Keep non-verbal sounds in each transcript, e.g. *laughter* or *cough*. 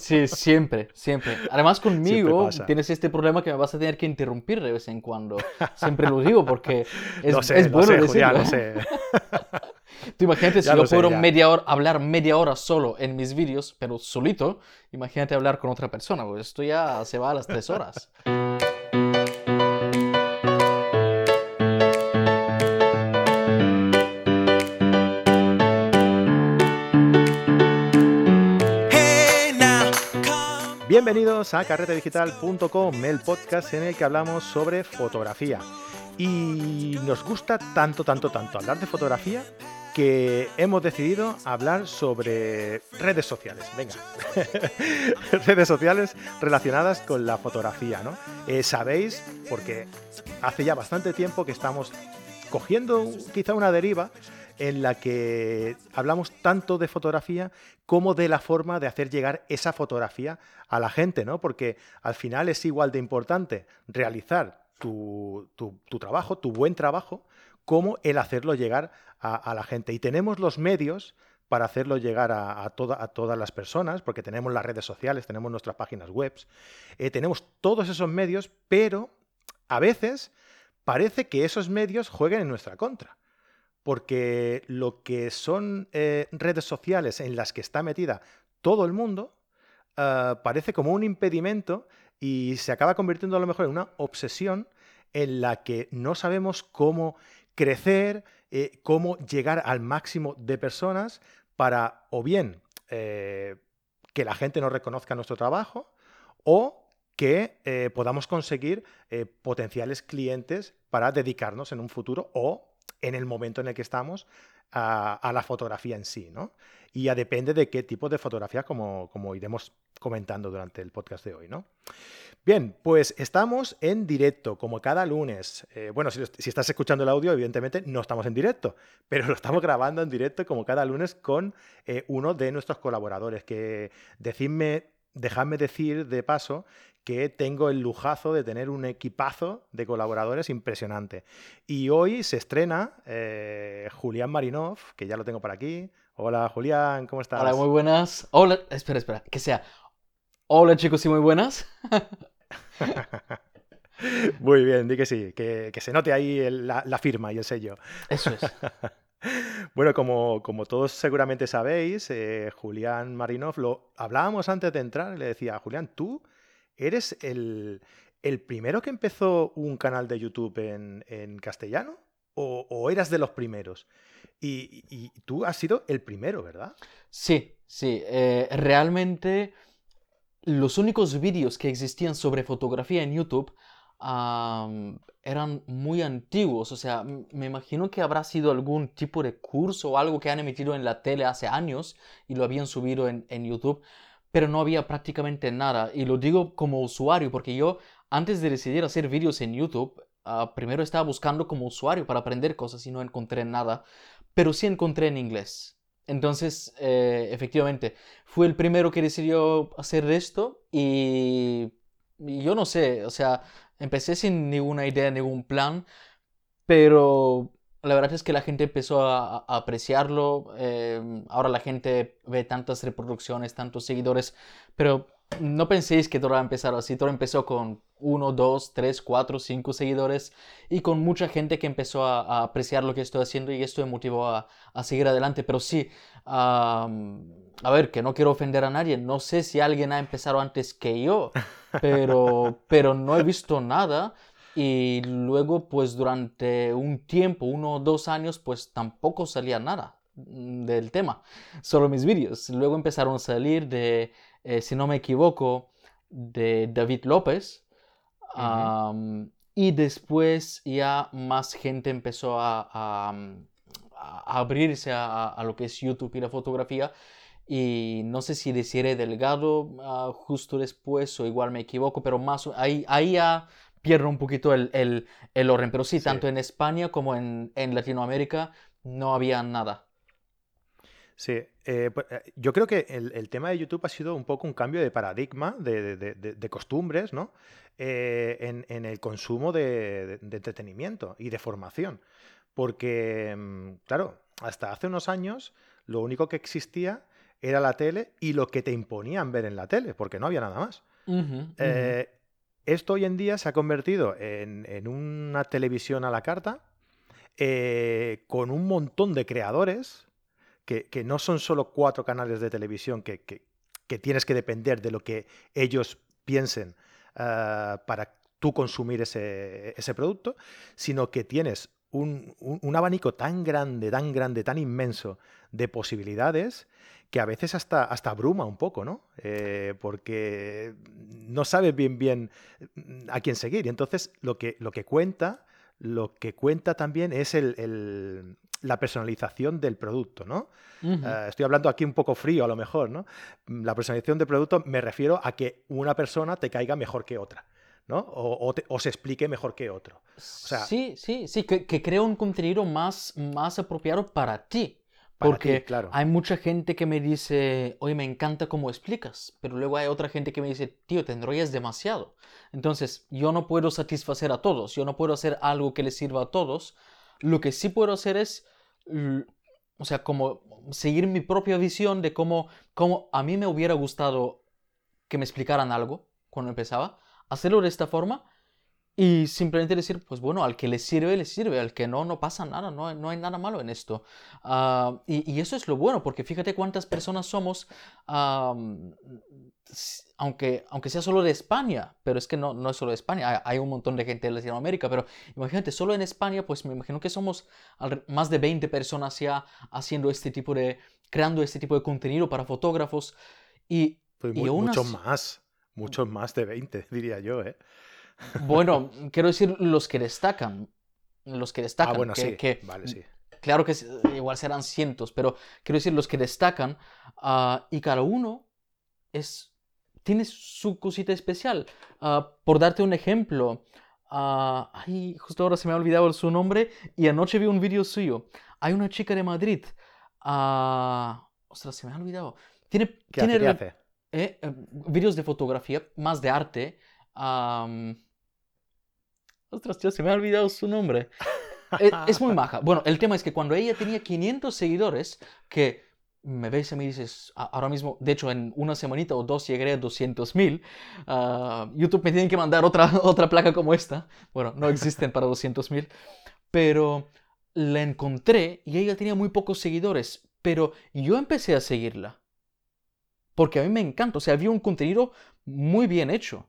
Sí, siempre, siempre. Además conmigo tienes este problema que me vas a tener que interrumpir de vez en cuando. Siempre lo digo porque *laughs* es, es bueno decirlo. sé. *laughs* Tú imagínate *laughs* si yo puedo media hora, hablar media hora solo en mis vídeos, pero solito, imagínate hablar con otra persona, pues esto ya se va a las tres horas. Bienvenidos a carretedigital.com, el podcast en el que hablamos sobre fotografía. Y nos gusta tanto, tanto, tanto hablar de fotografía que hemos decidido hablar sobre redes sociales. Venga, *laughs* redes sociales relacionadas con la fotografía, ¿no? Eh, Sabéis, porque hace ya bastante tiempo que estamos cogiendo quizá una deriva en la que hablamos tanto de fotografía como de la forma de hacer llegar esa fotografía a la gente, ¿no? Porque al final es igual de importante realizar tu, trabajo, tu buen trabajo, como el hacerlo llegar a, la gente. Y tenemos los medios para hacerlo llegar a, todas las personas, porque tenemos las redes sociales, tenemos nuestras páginas web, eh, tenemos todos esos medios, pero a veces parece que esos medios jueguen en nuestra contra porque lo que son eh, redes sociales en las que está metida todo el mundo ah, parece como un impedimento y se acaba convirtiendo a lo mejor en una obsesión en la que no sabemos cómo crecer, eh, cómo llegar al máximo de personas para o bien eh, que la gente nos reconozca nuestro trabajo o que podamos conseguir potenciales clientes para dedicarnos en un futuro o en el momento en el que estamos a, la fotografía en sí, ¿no? Y ya depende de qué tipo de fotografía, como, como iremos comentando durante el podcast de hoy, ¿no? Bien, pues estamos en directo, como cada lunes. Eh, bueno, si, estás escuchando el audio, evidentemente no estamos en directo, pero lo estamos grabando en directo como cada lunes con eh, uno de nuestros colaboradores, que decidme, dejadme decir de paso que tengo el lujazo de tener un equipazo de colaboradores impresionante. Y hoy se estrena eh, Julián Marinov, que ya lo tengo por aquí. Hola Julián, ¿cómo estás? Hola, muy buenas. Hola, espera, espera, que sea. Hola chicos y muy buenas. *laughs* muy bien, di que sí, que, se note ahí la, firma y el sello. Eso es. *laughs* Bueno, como, como, todos seguramente sabéis, eh, Julián Marinov, lo hablábamos antes de entrar, le decía, Julián, tú ¿Eres el, primero que empezó un canal de YouTube en, castellano? O, eras de los primeros? Y, tú has sido el primero, ¿verdad? Sí, sí. Eh, realmente los únicos vídeos que existían sobre fotografía en YouTube eran muy antiguos. O sea, me imagino que habrá sido algún tipo de curso o algo que han emitido en la tele hace años y lo habían subido en YouTube pero no había prácticamente nada. Y lo digo como usuario, porque yo antes de decidir hacer vídeos en YouTube, ah, primero estaba buscando como usuario para aprender cosas y no encontré nada, pero sí encontré en inglés. Entonces, eh, efectivamente, fue el primero que decidió hacer esto y yo no sé, o sea, empecé sin ninguna idea, ningún plan, pero la verdad es que la gente empezó a, apreciarlo. Em, ahora la gente ve tantas reproducciones, tantos seguidores. Pero no penséis que todo va a empezar así. Todo empezó con uno, dos, tres, cuatro, cinco seguidores. Y con mucha gente que empezó a, apreciar lo que estoy haciendo. Y esto me motivó a, seguir adelante. Pero sí, a ver, que no quiero ofender a nadie. No sé si alguien ha empezado antes que yo. *laughs* Pero, pero no he visto nada. Y luego, pues durante un tiempo, uno o dos años, pues tampoco salía nada mm, del tema, solo mis vídeos. Luego empezaron a salir de, eh, si no me equivoco, de David López. Y después ya más gente empezó a, abrirse a, lo que es YouTube y la fotografía. Y no sé si deciré Delgado ah, justo después o igual me equivoco, pero más ahí, ahí ya pierdo un poquito el, el, orden. Pero sí, tanto en España como en, Latinoamérica no había nada. Sí, eh, pues, eh, yo creo que el, tema de YouTube ha sido un poco un cambio de paradigma, de, costumbres, ¿no? Eh, en, el consumo de, entretenimiento y de formación. Porque, mm, claro, hasta hace unos años lo único que existía era la tele y lo que te imponían ver en la tele, porque no había nada más. Eh, esto hoy en día se ha convertido en, una televisión a la carta, con un montón de creadores, que, no son solo cuatro canales de televisión que, tienes que depender de lo que ellos piensen ah, para tú consumir ese, producto, sino que tienes un, abanico tan grande, tan grande, tan inmenso de posibilidades que a veces hasta, hasta abruma un poco, ¿no? Eh, porque no sabes bien bien mm, a quién seguir. Y entonces lo que, lo que cuenta, lo que cuenta también es el, la personalización del producto, ¿no? Eh, estoy hablando aquí un poco frío a lo mejor, ¿no? La personalización del producto me refiero a que una persona te caiga mejor que otra. ¿no? O, se explique mejor que otro. sí, sí, sí, que, que crea un contenido más, más apropiado para ti. Porque claro. hay mucha gente que me dice, oye, me encanta cómo explicas, pero luego hay otra gente que me dice, tío, te enrollas demasiado. Entonces, yo no puedo satisfacer a todos, yo no puedo hacer algo que les sirva a todos. Lo que sí puedo hacer es, o sea, como seguir mi propia visión de cómo, cómo a mí me hubiera gustado que me explicaran algo cuando empezaba, hacerlo de esta forma y simplemente decir, pues bueno, al que le sirve, le sirve, al que no, no pasa nada, no, no hay nada malo en esto. Ah, y, eso es lo bueno, porque fíjate cuántas personas somos, aunque, aunque sea solo de España, pero es que no, no es solo de España, hay, un montón de gente de Latinoamérica, pero imagínate, solo en España, pues me imagino que somos más de 20 personas ya haciendo este tipo de, creando este tipo de contenido para fotógrafos. Y, pues muchos más. Muchos más de 20, *laughs* diría yo, ¿eh? Bueno, quiero decir los que destacan. Los que destacan. Ah, bueno, que, sí. vale, sí. Claro que igual serán cientos, pero quiero decir los que destacan. Ah, y cada uno es, tiene su cosita especial. Ah, por darte un ejemplo. ay, justo ahora se me ha olvidado su nombre y anoche vi un vídeo suyo. Hay una chica de Madrid. ostras, se me ha olvidado. Tiene, ¿Qué tiene hace? eh, em, vídeos de fotografía, más de arte. Ostras, tío, se me ha olvidado su nombre. E, es, muy maja. Bueno, el tema es que cuando ella tenía 500 seguidores, que me ves y me dices, ahora mismo, de hecho, en una semanita o dos llegaré a 200 mil, ah, YouTube me tiene que mandar otra, *laughs* otra placa como esta. Bueno, no existen para 200 mil, pero la encontré y ella tenía muy pocos seguidores, pero yo empecé a seguirla porque a mí me encanta, o sea, había un contenido muy bien hecho.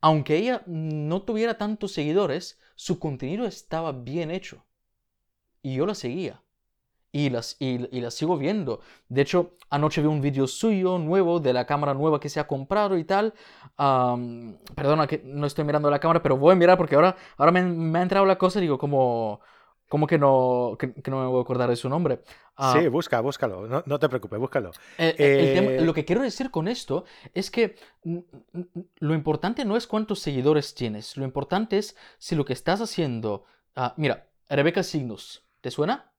Aunque ella no tuviera tantos seguidores, su contenido estaba bien hecho. Y yo la seguía. Y, las, y, la sigo viendo. De hecho, anoche vi un vídeo suyo nuevo de la cámara nueva que se ha comprado y tal. perdona que no estoy mirando la cámara, pero voy a mirar porque ahora, ahora me, me ha entrado la cosa y digo, como ¿Cómo que no, que, no me voy a acordar de su nombre? Ah, sí, busca, búscalo. No, te preocupes, búscalo. Eh, lo que quiero decir con esto es que lo importante no es cuántos seguidores tienes. Lo importante es si lo que estás haciendo. Ah, mira, Rebeca Signus. ¿Te suena?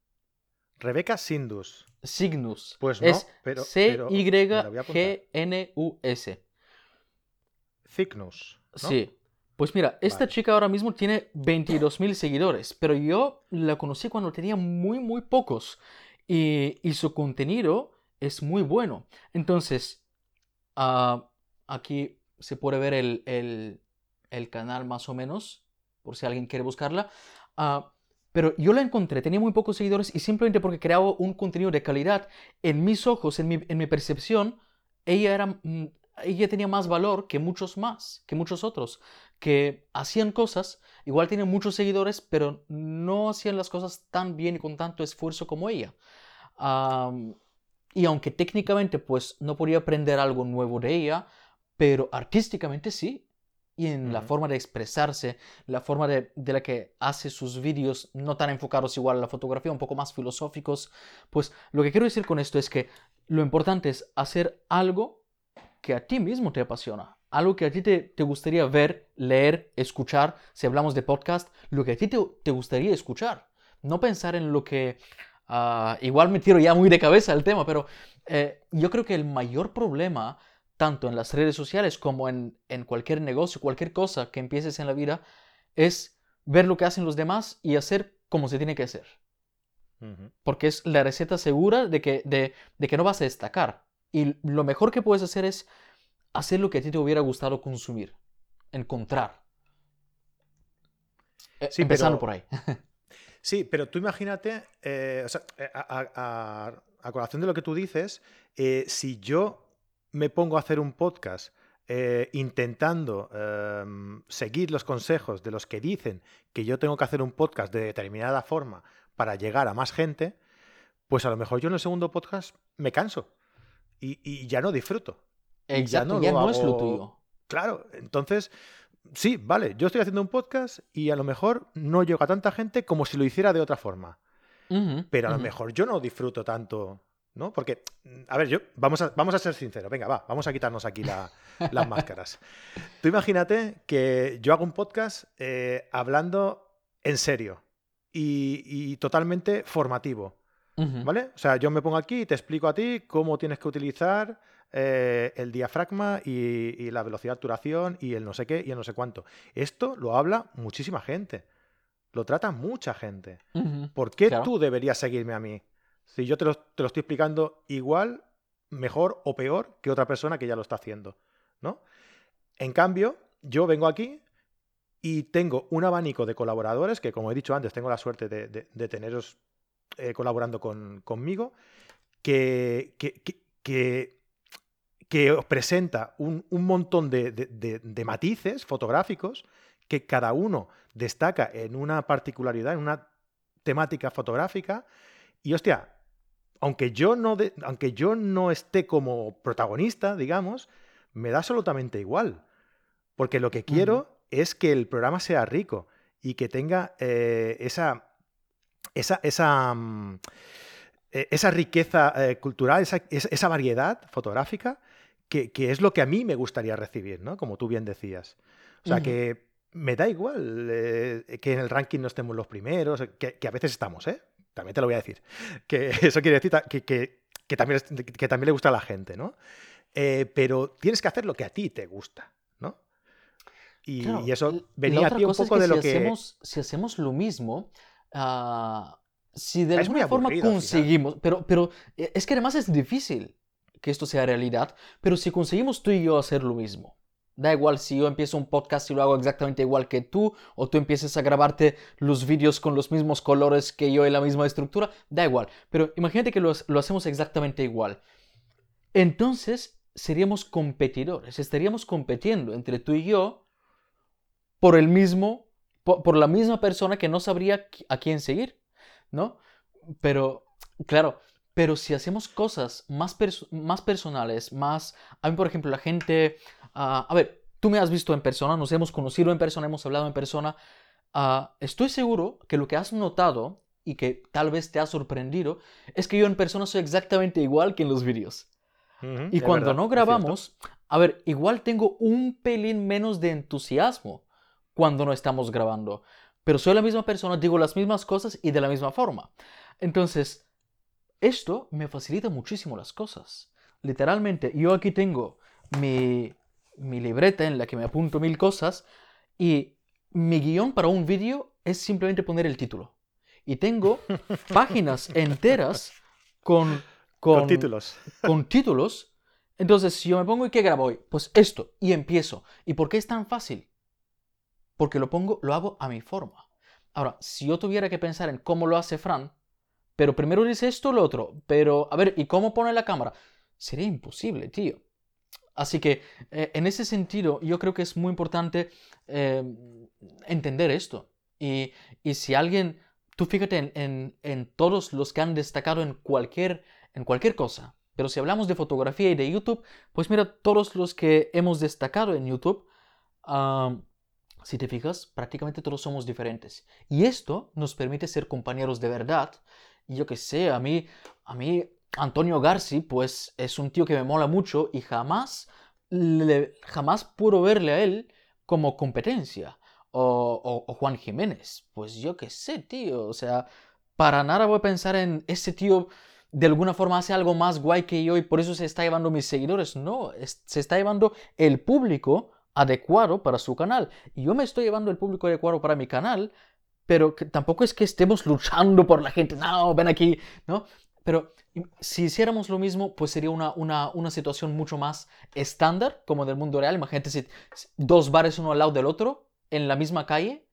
Rebeca Sindus. Signus. Pues no, pero. C-Y-G-N-U-S. Cygnus. Sí. Pues mira, esta chica ahora mismo tiene 22.000 seguidores, pero yo la conocí cuando tenía muy, muy pocos. Y, su contenido es muy bueno. Entonces, ah, aquí se puede ver el, canal más o menos, por si alguien quiere buscarla. Ah, pero yo la encontré, tenía muy pocos seguidores y simplemente porque creaba un contenido de calidad, en mis ojos, en mi, en mi percepción, ella era mm, ella tenía más valor que muchos más, que muchos otros, que hacían cosas, igual tienen muchos seguidores, pero no hacían las cosas tan bien y con tanto esfuerzo como ella. y aunque técnicamente pues no podía aprender algo nuevo de ella, pero artísticamente sí. Y en la forma de expresarse, la forma de, de, la que hace sus vídeos, no tan enfocados igual a la fotografía, un poco más filosóficos, pues lo que quiero decir con esto es que lo importante es hacer algo que a ti mismo te apasiona, algo que a ti te, gustaría ver, leer, escuchar, si hablamos de podcast, lo que a ti te, gustaría escuchar. No pensar en lo que... Ah, igual me tiro ya muy de cabeza el tema, pero eh, yo creo que el mayor problema, tanto en las redes sociales como en, cualquier negocio, cualquier cosa que empieces en la vida, es ver lo que hacen los demás y hacer como se tiene que hacer. Porque es la receta segura de que, de, de que no vas a destacar Y lo mejor que puedes hacer es hacer lo que a ti te hubiera gustado consumir, encontrar. E, Sí, Empezando pero- por ahí. *laughs* Sí, pero tú imagínate, eh, o sea, eh, a, a- a- colación de lo que tú dices, eh, si yo me pongo a hacer un podcast eh, intentando em, seguir los consejos de los que dicen que yo tengo que hacer un podcast de determinada forma para llegar a más gente, pues a lo mejor yo en el segundo podcast me canso y, y ya no disfruto. Y Exacto, no ya lo no es lo tuyo. Claro, entonces, sí, vale, yo estoy haciendo un podcast y a lo mejor no llega a tanta gente como si lo hiciera de otra forma. Pero a lo mejor yo no disfruto tanto, ¿no? Porque, a ver, yo, vamos a, vamos a ser sinceros, venga, va, vamos a quitarnos aquí la- *laughs* las máscaras. Tú imagínate que yo hago un podcast eh, hablando en serio y, y totalmente formativo. ¿vale? O sea, yo me pongo aquí y te explico a ti cómo tienes que utilizar eh, el diafragma y, y la velocidad de obturación y el no sé qué y el no sé cuánto. Esto lo habla muchísima gente, lo trata mucha gente. ¿Por qué Claro. tú deberías seguirme a mí? Si yo te lo, te lo estoy explicando igual, mejor o peor que otra persona que ya lo está haciendo, ¿no? En cambio, yo vengo aquí y tengo un abanico de colaboradores que, como he dicho antes, tengo la suerte de, de- de teneros eh, colaborando con- conmigo, que, que, que- que- que os presenta un, un montón de, de- de- de matices fotográficos que cada uno destaca en una particularidad, en una temática fotográfica. Y hostia, aunque yo no, aunque yo no esté como protagonista, digamos, me da absolutamente igual. Porque lo que quiero es que el programa sea rico y que tenga eh, esa, esa, esa, mm, eh, esa riqueza eh, cultural, esa- esa variedad fotográfica, que, que es lo que a mí me gustaría recibir, ¿no? Como tú bien decías. O sea, Ujú. que me da igual eh, que en el ranking no estemos los primeros, que, que a veces estamos, ¿eh? También te lo voy a decir. *laughs* Que eso quiere decir que, que- también, que también le gusta a la gente, ¿no? Eh, pero tienes que hacer lo que a ti te gusta, ¿no? Y, Claro, y eso venía otra aquí un poco de si lo que... Hacemos, si hacemos lo mismo, ah, si de alguna forma aburrido conseguimos, pero, pero eh, es que además es difícil que esto sea realidad, pero si conseguimos tú y yo hacer lo mismo, da igual si yo empiezo un podcast y lo hago exactamente igual que tú, o tú empieces a grabarte los vídeos con los mismos colores que yo y la misma estructura, da igual, pero imagínate que lo, ha- lo hacemos exactamente igual. Entonces seríamos competidores, estaríamos compitiendo entre tú y yo por el mismo, po- por, la misma persona que no sabría a quién seguir, ¿no? Pero, claro, pero si hacemos cosas más, perso- más personales, más... A mí, por ejemplo, la gente... ah, a ver, tú me has visto en persona, nos hemos conocido en persona, hemos hablado en persona. ah, estoy seguro que lo que has notado y que tal vez te ha sorprendido es que yo en persona soy exactamente igual que en los vídeos. Y cuando verdad, no grabamos, a ver, igual tengo un pelín menos de entusiasmo cuando no estamos grabando. Pero soy la misma persona, digo las mismas cosas y de la misma forma. Entonces, esto me facilita muchísimo las cosas. Literalmente, yo aquí tengo mi, mi libreta en la que me apunto mil cosas y mi guion para un vídeo es simplemente poner el título. Y tengo *laughs* páginas enteras con, Con títulos. *laughs* con títulos. Entonces, si yo me pongo y qué grabo hoy, pues esto, y empiezo. ¿Y por qué es tan fácil? Porque lo pongo, lo hago a mi forma. Ahora, si yo tuviera que pensar en cómo lo hace Fran, pero primero dice esto lo otro, pero a ver, ¿y cómo pone la cámara? Sería imposible, tío. Así que, eh, en ese sentido, yo creo que es muy importante eh, entender esto. Y, y si alguien, tú fíjate en, en- en todos los que han destacado en cualquier, en cualquier cosa, pero si hablamos de fotografía y de YouTube, pues mira, todos los que hemos destacado en YouTube, si te fijas, prácticamente todos somos diferentes. Y esto nos permite ser compañeros de verdad. Yo que sé, a mí, a mí, Antonio Garci, pues es un tío que me mola mucho y jamás, jamás puedo verle a él como competencia. O, o- o Juan Jiménez, pues yo que sé, tío. O sea, para nada voy a pensar en ese tío de alguna forma hace algo más guay que yo y por eso se está llevando mis seguidores. No, se está llevando el público adecuado para su canal. Y yo me estoy llevando el público adecuado para mi canal, pero que tampoco es que estemos luchando por la gente. No, ven aquí, ¿no? pero si hiciéramos lo mismo, pues sería una, una, una situación mucho más estándar, como del mundo real. Imagínate si dos bares uno al lado del otro, en la misma calle,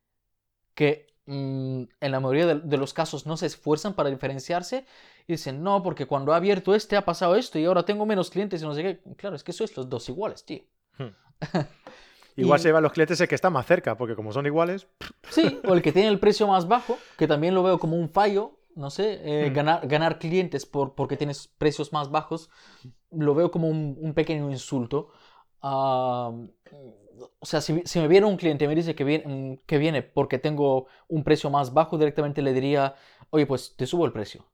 que mm, en la mayoría de, los casos no se esfuerzan para diferenciarse y dicen, no, porque cuando ha abierto este ha pasado esto y ahora tengo menos clientes y no sé qué. Claro, es que sois los dos iguales, tío. Hmm. *laughs* Igual se llevan los clientes el que está más cerca, porque como son iguales. Sí, o el que tiene el precio más bajo, que también lo veo como un fallo, no sé, eh, hmm. ganar, ganar clientes por, porque tienes precios más bajos, lo veo como un, pequeño insulto. o sea, si, me viene un cliente y me dice que viene, que viene porque tengo un precio más bajo, directamente le diría, oye, pues te subo el precio.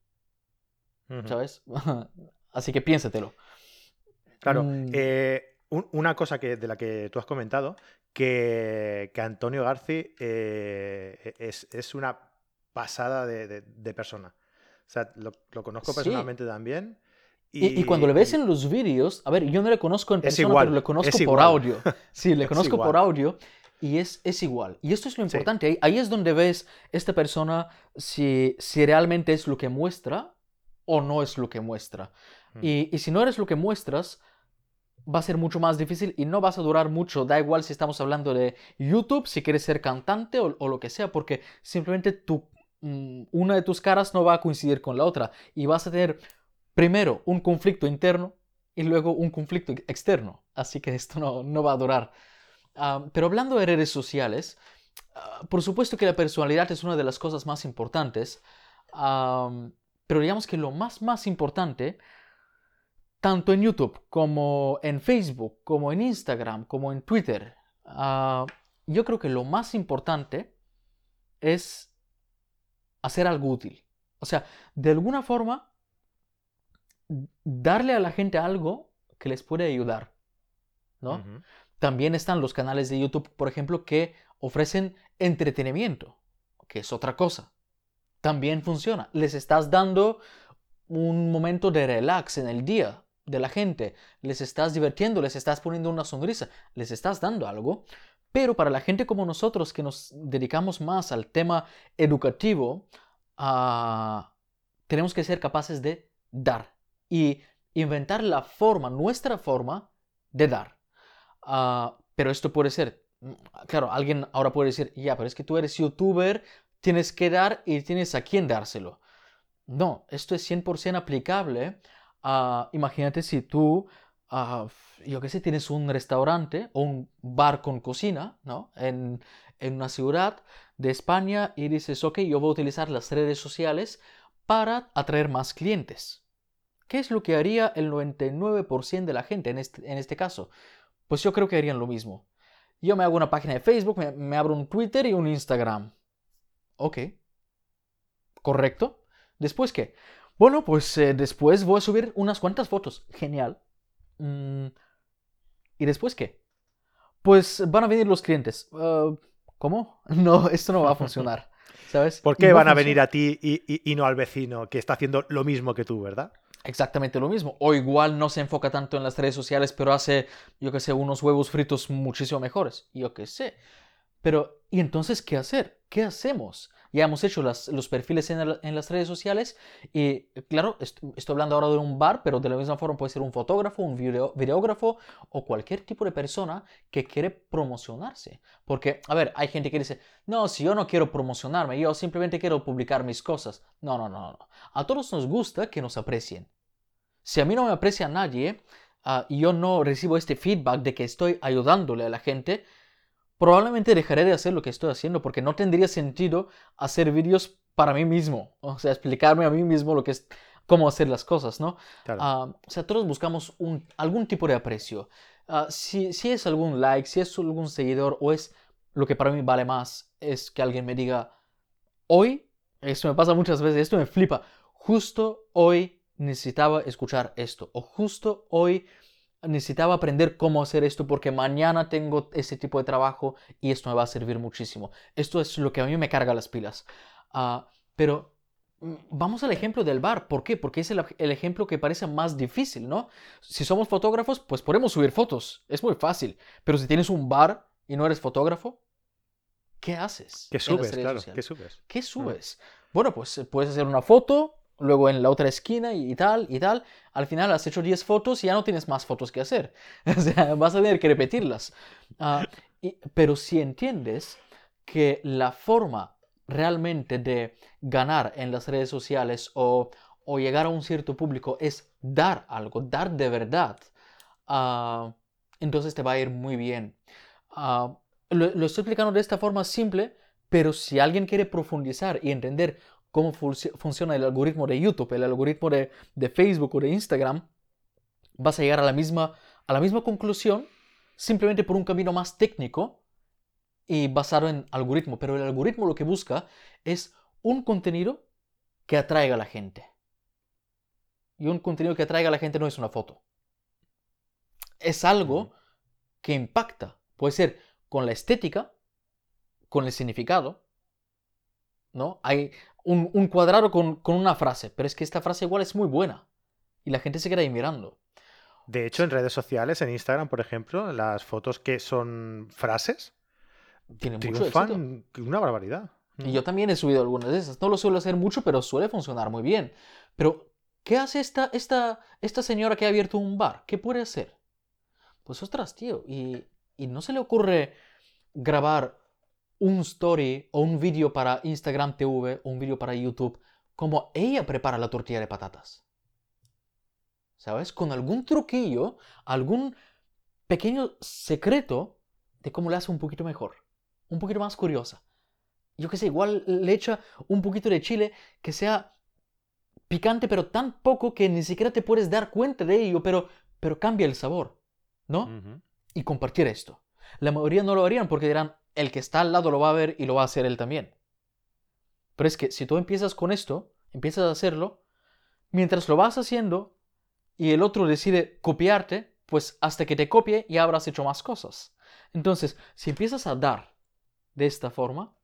¿Sabes? *laughs* Así que piénsatelo. Claro. Mm. Eh, una cosa que, de la que tú has comentado, que, Antonio Garci eh, es, una pasada de, persona. O sea, lo, conozco personalmente también. Y, cuando le ves en los vídeos, a ver, yo no le conozco en persona, pero *laughs* le conozco por audio. Sí, le conozco por audio y es, es igual. Y esto es lo importante. Ahí, es donde ves esta persona si, si realmente es lo que muestra o no es lo que muestra. Mm. Y, y si no eres lo que muestras, va a ser mucho más difícil y no vas a durar mucho. Da igual si estamos hablando de YouTube, si quieres ser cantante o, lo que sea, porque simplemente mm, una de tus caras no va a coincidir con la otra y vas a tener primero un conflicto interno y luego un conflicto externo. Así que esto no, no va a durar. Ah, pero hablando de redes sociales, ah, por supuesto que la personalidad es una de las cosas más importantes, pero digamos que lo más, más importante tanto en YouTube como en Facebook, como en Instagram, como en Twitter, ah, yo creo que lo más importante es hacer algo útil. O sea, de alguna forma, darle a la gente algo que les puede ayudar. ¿no? También están los canales de YouTube, por ejemplo, que ofrecen entretenimiento, que es otra cosa. También funciona. Les estás dando un momento de relax en el día, de la gente, les estás divirtiendo, les estás poniendo una sonrisa, les estás dando algo, pero para la gente como nosotros que nos dedicamos más al tema educativo, ah, tenemos que ser capaces de dar y inventar la forma, nuestra forma de dar. Ah, pero esto puede ser, mm, claro, alguien ahora puede decir, ya, pero es que tú eres youtuber, tienes que dar y tienes a quién dárselo. No, esto es 100% aplicable Ah, imagínate si tú, uh, yo qué sé, tienes un restaurante o un bar con cocina, ¿no? En, en una ciudad de España y dices, ok, yo voy a utilizar las redes sociales para atraer más clientes. ¿Qué es lo que haría el 99% de la gente en este, en este caso? Pues yo creo que harían lo mismo. Yo me hago una página de Facebook, me, me abro un Twitter y un Instagram. Ok. ¿Correcto? ¿Después qué? Bueno, pues eh, después voy a subir unas cuantas fotos. Genial. Mm, ¿Y después qué? Pues van a venir los clientes. Ah, ¿Cómo? *laughs* No, esto no va a funcionar. *laughs* ¿Sabes? ¿Por qué van a venir a ti y, no al vecino que está haciendo lo mismo que tú, verdad? Exactamente lo mismo. O igual no se enfoca tanto en las redes sociales, pero hace, yo qué sé, unos huevos fritos muchísimo mejores. Yo qué sé. Pero, ¿y entonces qué hacer? ¿Qué hacemos? Ya hemos hecho los perfiles en, las redes sociales y claro, estoy, hablando ahora de un bar, pero de la misma forma puede ser un fotógrafo, un videógrafo o cualquier tipo de persona que quiere promocionarse. Porque, a ver, hay gente que dice, no, si yo no quiero promocionarme, yo simplemente quiero publicar mis cosas. No, no, no, no. A todos nos gusta que nos aprecien. Si a mí no me aprecia nadie ah, y yo no recibo este feedback de que estoy ayudándole a la gente, probablemente dejaré de hacer lo que estoy haciendo porque no tendría sentido hacer vídeos para mí mismo, o sea, explicarme a mí mismo lo que es, cómo hacer las cosas, ¿no? Ah, o sea, todos buscamos un, algún tipo de aprecio. Ah, si, si es algún like, si es algún seguidor o es lo que para mí vale más, es que alguien me diga, hoy, esto me pasa muchas veces, esto me flipa, justo hoy necesitaba escuchar esto, o justo hoy necesitaba aprender cómo hacer esto porque mañana tengo ese tipo de trabajo y esto me va a servir muchísimo. Esto es lo que a mí me carga las pilas. Ah, pero mm, vamos al ejemplo del bar. ¿Por qué? Porque es el, ejemplo que parece más difícil, ¿no? Si somos fotógrafos, pues podemos subir fotos. Es muy fácil. Pero si tienes un bar y no eres fotógrafo, ¿qué haces? ¿Qué subes? Claro, ¿qué subes? ¿Qué subes? Bueno, pues puedes hacer una foto luego en la otra esquina y tal y tal. Al final has hecho 10 fotos y ya no tienes más fotos que hacer. *laughs* Vas a tener que repetirlas. Ah, pero si entiendes que la forma realmente de ganar en las redes sociales o, llegar a un cierto público es dar algo, dar de verdad, ah, entonces te va a ir muy bien. Ah, lo, estoy explicando de esta forma simple, pero si alguien quiere profundizar y entender cómo funciona el algoritmo de YouTube, el algoritmo de, Facebook o de Instagram, vas a llegar a la misma, a la misma conclusión simplemente por un camino más técnico y basado en algoritmo. Pero el algoritmo lo que busca es un contenido que atraiga a la gente. Y un contenido que atraiga a la gente no es una foto. Es algo que impacta. Puede ser con la estética, con el significado. ¿No? Hay un, cuadrado con, con, una frase, pero es que esta frase igual es muy buena. Y la gente se queda ahí mirando. De hecho, en redes sociales, en Instagram, por ejemplo, las fotos que son frases, tiene mucho fan una barbaridad. Y yo también he subido algunas de esas. No lo suelo hacer mucho, pero suele funcionar muy bien. Pero, ¿qué hace esta, esta, esta señora que ha abierto un bar? ¿Qué puede hacer? Pues ostras, tío. Y, y no se le ocurre grabar un story o un vídeo para Instagram TV o un vídeo para YouTube como ella prepara la tortilla de patatas. ¿Sabes? Con algún truquillo, algún pequeño secreto de cómo le hace un poquito mejor un poquito más curiosa. Yo qué sé, igual le echa un poquito de chile que sea picante, pero tan poco que ni siquiera te puedes dar cuenta de ello, pero, pero cambia el sabor, ¿no? Y compartir esto. La mayoría no lo harían porque dirán, el que está al lado lo va a ver y lo va a hacer él también. Pero es que si tú empiezas con esto, empiezas a hacerlo, mientras lo vas haciendo y el otro decide copiarte, pues hasta que te copie ya habrás hecho más cosas. Entonces, si empiezas a dar de esta forma,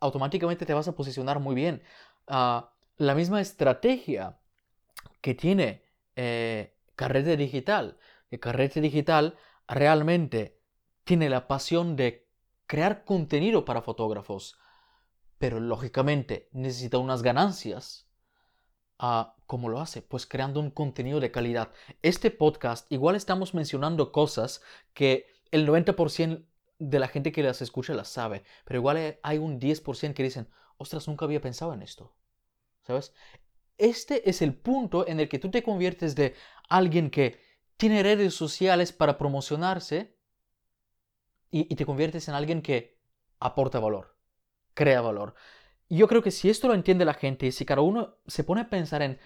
automáticamente te vas a posicionar muy bien. Ah, la misma estrategia que tiene eh, Carrete Digital, que Carrete Digital realmente tiene la pasión de crear contenido para fotógrafos, pero lógicamente necesita unas ganancias. Ah, ¿Cómo lo hace? Pues creando un contenido de calidad. Este podcast, igual estamos mencionando cosas que el 90% de la gente que las escucha las sabe, pero igual hay un 10% que dicen, ostras, nunca había pensado en esto. ¿Sabes? Este es el punto en el que tú te conviertes de alguien que tiene redes sociales para promocionarse y, te conviertes en alguien que aporta valor, crea valor. Yo creo que si esto lo entiende la gente y si cada uno se pone a pensar en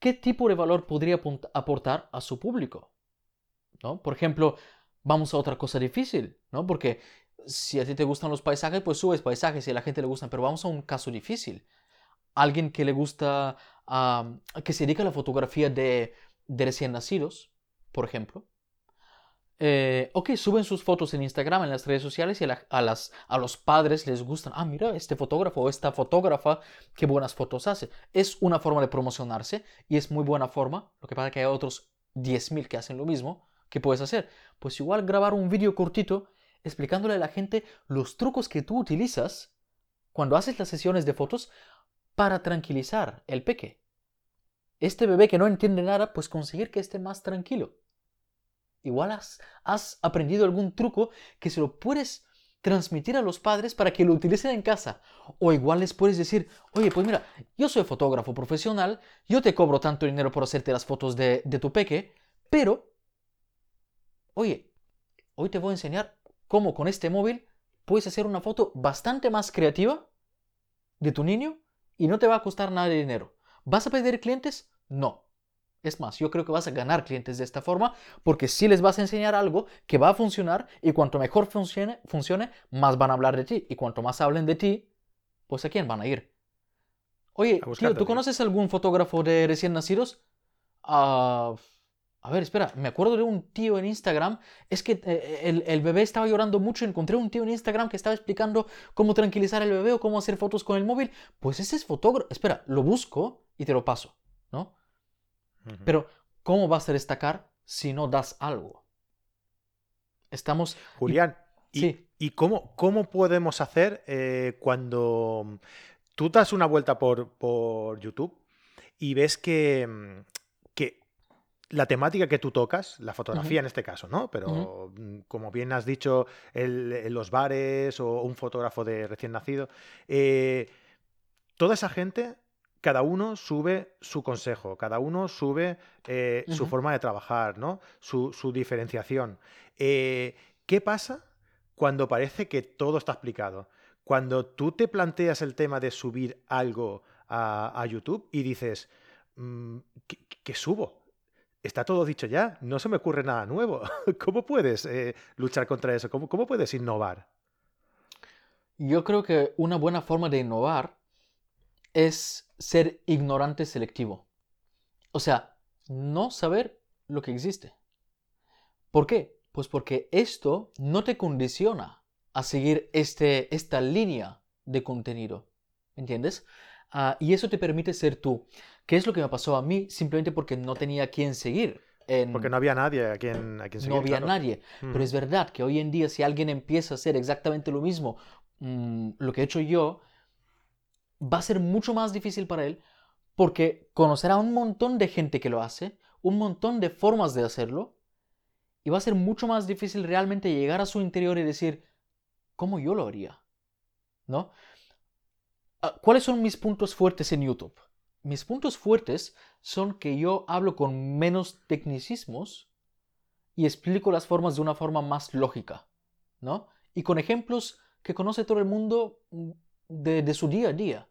qué tipo de valor podría aportar a su público, ¿no? Por ejemplo, vamos a otra cosa difícil, ¿no? Porque si a ti te gustan los paisajes, pues subes paisajes y a la gente le gustan, pero vamos a un caso difícil. Alguien que le gusta, que se dedica a la fotografía de, recién nacidos, por ejemplo. Eh, ok, suben sus fotos en Instagram, en las redes sociales y a, las, a los padres les gustan. Ah, mira, este fotógrafo o esta fotógrafa, qué buenas fotos hace. Es una forma de promocionarse y es muy buena forma. Lo que pasa es que hay otros 10.000 que hacen lo mismo. ¿Qué puedes hacer? Pues igual grabar un vídeo cortito explicándole a la gente los trucos que tú utilizas cuando haces las sesiones de fotos para tranquilizar el peque. Este bebé que no entiende nada, pues conseguir que esté más tranquilo. Igual has, aprendido algún truco que se lo puedes transmitir a los padres para que lo utilicen en casa. O igual les puedes decir, oye, pues mira, yo soy fotógrafo profesional, yo te cobro tanto dinero por hacerte las fotos de, de tu peque, pero oye, hoy te voy a enseñar cómo con este móvil puedes hacer una foto bastante más creativa de tu niño y no te va a costar nada de dinero. ¿Vas a pedir clientes? No. Es más, yo creo que vas a ganar clientes de esta forma porque si les vas a enseñar algo que va a funcionar y cuanto mejor funcione, funcione, más van a hablar de ti. Y cuanto más hablen de ti, pues a quién van a ir. Oye, tío, ¿tú conoces algún fotógrafo de recién nacidos? Ah... A ver, espera, me acuerdo de un tío en Instagram, es que eh, el, bebé estaba llorando mucho, encontré un tío en Instagram que estaba explicando cómo tranquilizar al bebé o cómo hacer fotos con el móvil. Pues ese es fotógrafo, espera, lo busco y te lo paso, ¿no? Pero, ¿cómo vas a destacar si no das algo? Estamos... Julián, ¿y, ¿y cómo, cómo podemos hacer eh, cuando tú das una vuelta por, por YouTube y ves que, que la temática que tú tocas, la fotografía en este caso, ¿no? Pero mm, como bien has dicho, el- los bares o un fotógrafo de recién nacido, eh, toda esa gente, cada uno sube su consejo, cada uno sube eh, su forma de trabajar, ¿no? Su, su diferenciación. Eh, ¿qué pasa cuando parece que todo está explicado? Cuando tú te planteas el tema de subir algo a, a YouTube y dices, mm, ¿qué, qué subo? Está todo dicho ya, no se me ocurre nada nuevo. *laughs* ¿Cómo puedes eh, luchar contra eso? ¿Cómo, cómo puedes innovar? Yo creo que una buena forma de innovar es ser ignorante selectivo. O sea, no saber lo que existe. ¿Por qué? Pues porque esto no te condiciona a seguir este, esta línea de contenido. ¿Entiendes? Ah, y eso te permite ser tú. ¿Qué es lo que me pasó a mí? Simplemente porque no tenía a quién seguir. En, Porque no había nadie a quien, a quien no seguir, había claro. nadie. Pero es verdad que hoy en día si alguien empieza a hacer exactamente lo mismo, mm, lo que he hecho yo, va a ser mucho más difícil para él porque conocerá un montón de gente que lo hace, un montón de formas de hacerlo, y va a ser mucho más difícil realmente llegar a su interior y decir, ¿cómo yo lo haría? ¿No? Ah, ¿Cuáles son mis puntos fuertes en YouTube? Mis puntos fuertes son que yo hablo con menos tecnicismos y explico las formas de una forma más lógica, ¿no? Y con ejemplos que conoce todo el mundo mm, de, de su día a día.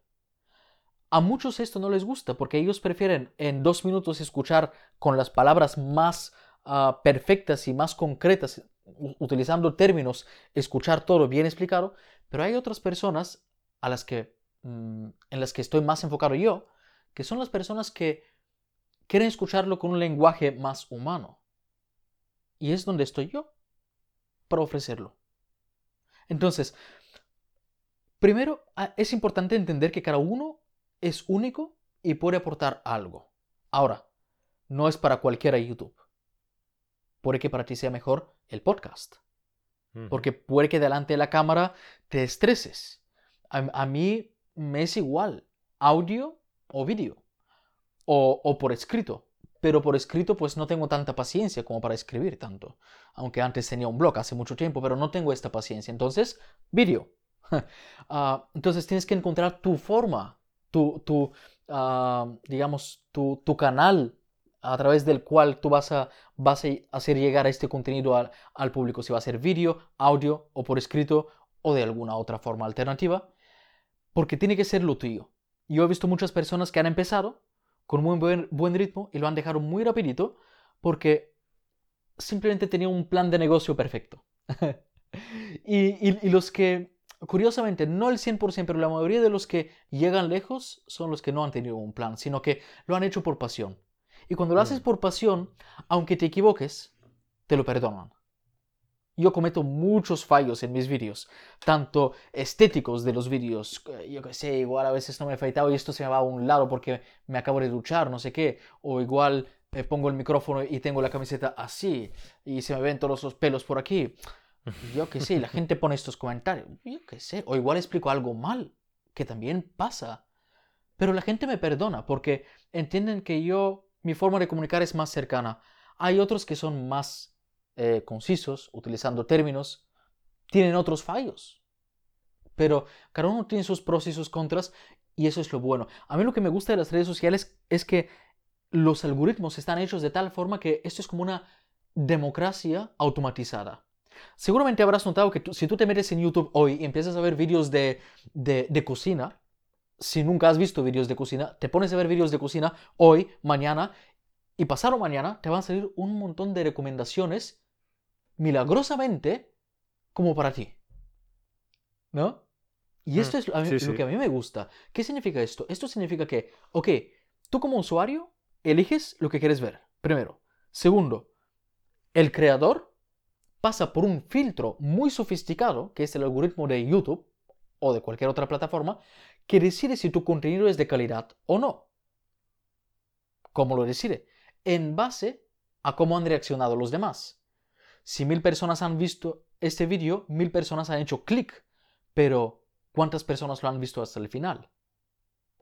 A muchos esto no les gusta porque ellos prefieren en dos minutos escuchar con las palabras más ah, perfectas y más concretas, utilizando términos, escuchar todo bien explicado, pero hay otras personas a las que, mm, en las que estoy más enfocado yo, que son las personas que quieren escucharlo con un lenguaje más humano. Y es donde estoy yo para ofrecerlo. Entonces, primero ah, es importante entender que cada uno es único y puede aportar algo. Ahora, no es para cualquiera YouTube. Puede que para ti sea mejor el podcast. Porque puede que delante de la cámara te estreses. A, a mí me es igual, audio o vídeo. O, o por escrito. Pero por escrito pues no tengo tanta paciencia como para escribir tanto. Aunque antes tenía un blog hace mucho tiempo, pero no tengo esta paciencia. Entonces, vídeo. *laughs* Ah, entonces tienes que encontrar tu forma, tu, tu ah, digamos, tu, tu canal a través del cual tú vas a, vas a hacer llegar este contenido al, al público, si va a ser vídeo, audio o por escrito o de alguna otra forma alternativa, porque tiene que ser lo tuyo. Yo he visto muchas personas que han empezado con muy buen, buen ritmo y lo han dejado muy rapidito porque simplemente tenían un plan de negocio perfecto. *laughs* y, y- y los que, curiosamente, no el 100%, pero la mayoría de los que llegan lejos son los que no han tenido un plan, sino que lo han hecho por pasión. Y cuando lo haces Mm. por pasión, aunque te equivoques, te lo perdonan. Yo cometo muchos fallos en mis vídeos, tanto estéticos de los vídeos, yo que sé, igual a veces no me he afeitado y esto se me va a un lado porque me acabo de duchar, no sé qué, o igual eh, pongo el micrófono y tengo la camiseta así y se me ven todos los pelos por aquí. Yo que sé, la gente pone estos comentarios, yo que sé, o igual explico algo mal, que también pasa. Pero la gente me perdona porque entienden que yo, mi forma de comunicar es más cercana. Hay otros que son más eh, concisos, utilizando términos, tienen otros fallos. Pero cada uno tiene sus pros y sus contras y eso es lo bueno. A mí lo que me gusta de las redes sociales es que los algoritmos están hechos de tal forma que esto es como una democracia automatizada. Seguramente habrás notado que tú- si tú te metes en YouTube hoy y empiezas a ver vídeos de, de, de cocina, si nunca has visto vídeos de cocina, te pones a ver vídeos de cocina hoy, mañana y pasado mañana, te van a salir un montón de recomendaciones milagrosamente como para ti. ¿No? Y esto Mm, es lo, a mí- sí, lo que a mí me gusta. ¿Qué significa esto? Esto significa que, ok, tú como usuario eliges lo que quieres ver, primero. Segundo, el creador pasa por un filtro muy sofisticado, que es el algoritmo de YouTube o de cualquier otra plataforma, que decide si tu contenido es de calidad o no. ¿Cómo lo decide? En base a cómo han reaccionado los demás. Si mil personas han visto este vídeo, mil personas han hecho clic, pero ¿cuántas personas lo han visto hasta el final?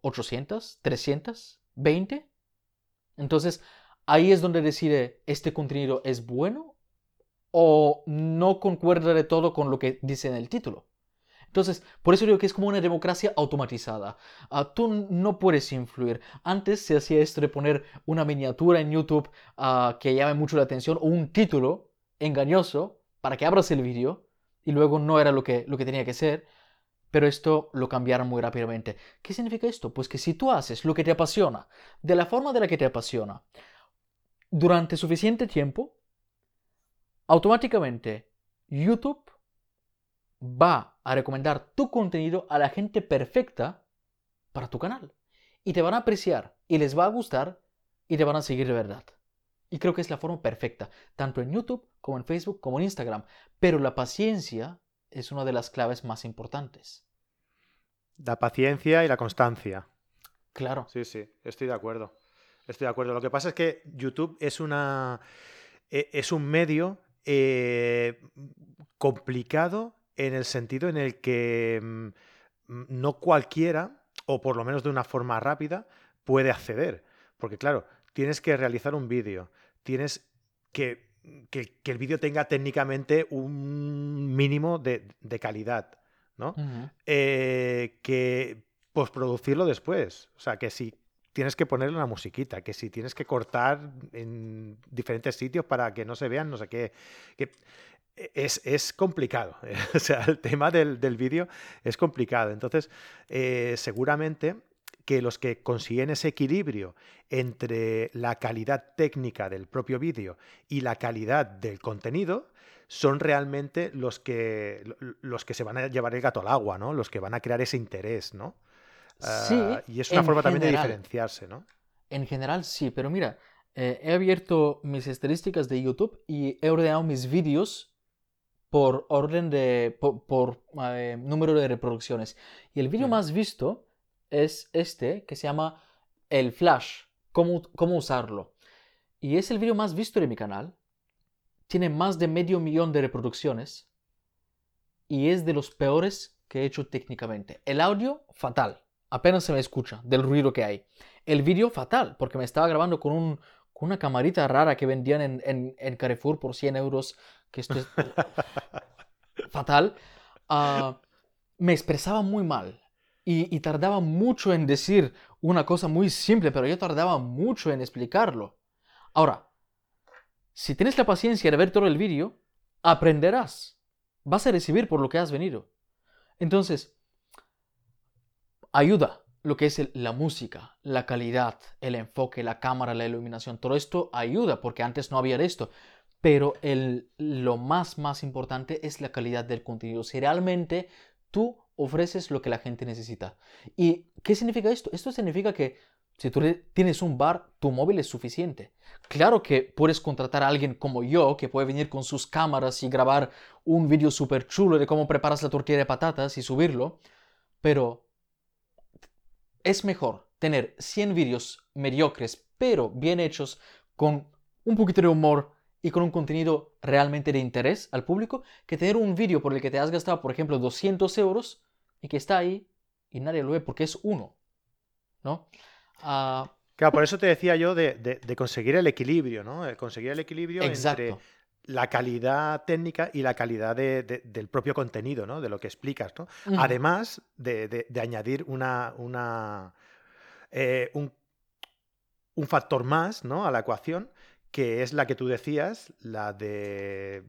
800, 300, 20. Entonces, ahí es donde decide este contenido es bueno o no concuerda de todo con lo que dice en el título. Entonces, por eso digo que es como una democracia automatizada. Ah, tú no puedes influir. Antes se hacía esto de poner una miniatura en YouTube ah, que llame mucho la atención o un título engañoso para que abras el vídeo y luego no era lo que, lo que tenía que ser. Pero esto lo cambiaron muy rápidamente. ¿Qué significa esto? Pues que si tú haces lo que te apasiona, de la forma de la que te apasiona, durante suficiente tiempo, automáticamente YouTube va a recomendar tu contenido a la gente perfecta para tu canal. Y te van a apreciar, y les va a gustar, y te van a seguir de verdad. Y creo que es la forma perfecta, tanto en YouTube como en Facebook como en Instagram. Pero la paciencia es una de las claves más importantes. La paciencia y la constancia. Claro. Sí, sí, estoy de acuerdo. Estoy de acuerdo. Lo que pasa es que YouTube es una. E, es un medio eh, complicado en el sentido en el que mm, no cualquiera, o por lo menos de una forma rápida, puede acceder. Porque claro, tienes que realizar un vídeo, tienes que, que, el vídeo tenga técnicamente un mínimo de, calidad, ¿no? Eh, que postproducirlo después. O sea, que si tienes que ponerle una musiquita, que si tienes que cortar en diferentes sitios para que no se vean, no sé qué. Que es, complicado. *laughs* o sea, el tema del, vídeo es complicado. Entonces, eh, seguramente que los que consiguen ese equilibrio entre la calidad técnica del propio vídeo y la calidad del contenido son realmente los que, los que se van a llevar el gato al agua, ¿no? Los que van a crear ese interés, ¿no? Sí. Ah, y es una forma también de diferenciarse, ¿no? En general sí, pero mira, eh, he abierto mis estadísticas de YouTube y he ordenado mis vídeos por orden de. por, eh, número de reproducciones. Y el vídeo más visto es este, que se llama El Flash, cómo, cómo usarlo. Y es el vídeo más visto de mi canal. Tiene más de medio millón de reproducciones. Y es de los peores que he hecho técnicamente. El audio, fatal. Apenas se me escucha del ruido que hay. El vídeo, fatal, porque me estaba grabando con, un, con una camarita rara que vendían en, en, en Carrefour por 100 euros que esto es *laughs* fatal, ah, me expresaba muy mal y, tardaba mucho en decir una cosa muy simple, pero yo tardaba mucho en explicarlo. Ahora, si tienes la paciencia de ver todo el vídeo, aprenderás. Vas a recibir por lo que has venido. Entonces, ayuda lo que es la música, la calidad, el enfoque, la cámara, la iluminación. Todo esto ayuda porque antes no había esto pero lo más, más importante es la calidad del contenido. Si realmente tú ofreces lo que la gente necesita. ¿Y qué significa esto? Esto significa que si tú tienes un bar, tu móvil es suficiente. Claro que puedes contratar a alguien como yo, que puede venir con sus cámaras y grabar un vídeo súper chulo de cómo preparas la tortilla de patatas y subirlo, pero es mejor tener 100 vídeos mediocres, pero bien hechos, con un poquito de humor, y con un contenido realmente de interés al público que tener un vídeo por el que te has gastado, por ejemplo, 200 euros y que está ahí y nadie lo ve porque es uno. ¿No? Ah, claro, por eso te decía yo de, conseguir el equilibrio, ¿no? El conseguir el equilibrio entre la calidad técnica y la calidad del propio contenido, ¿no? De lo que explicas, ¿no? Además de, añadir una, una eh, un, un, factor más, ¿no? A la ecuación, que es la que tú decías, la de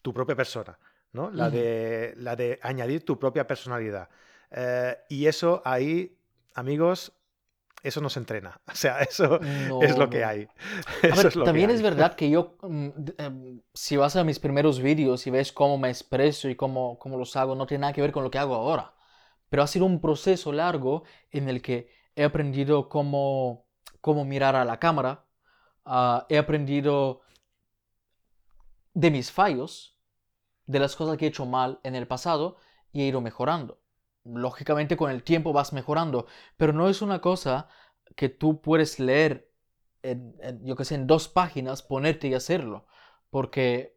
tu propia persona, ¿no? La, de, la de añadir tu propia personalidad. Eh, y eso ahí, amigos, eso no se entrena. *laughs* O sea, eso *laughs* es lo que hay. también es verdad que yo, mm, em, si vas a mis primeros vídeos y ves cómo me expreso y cómo, cómo los hago, no tiene nada que ver con lo que hago ahora. Pero ha sido un proceso largo en el que he aprendido cómo, cómo mirar a la cámara, Ah, he aprendido de mis fallos, de las cosas que he hecho mal en el pasado y he ido mejorando. Lógicamente con el tiempo vas mejorando, pero no es una cosa que tú puedes leer, en, yo que sé, en dos páginas, ponerte y hacerlo, porque,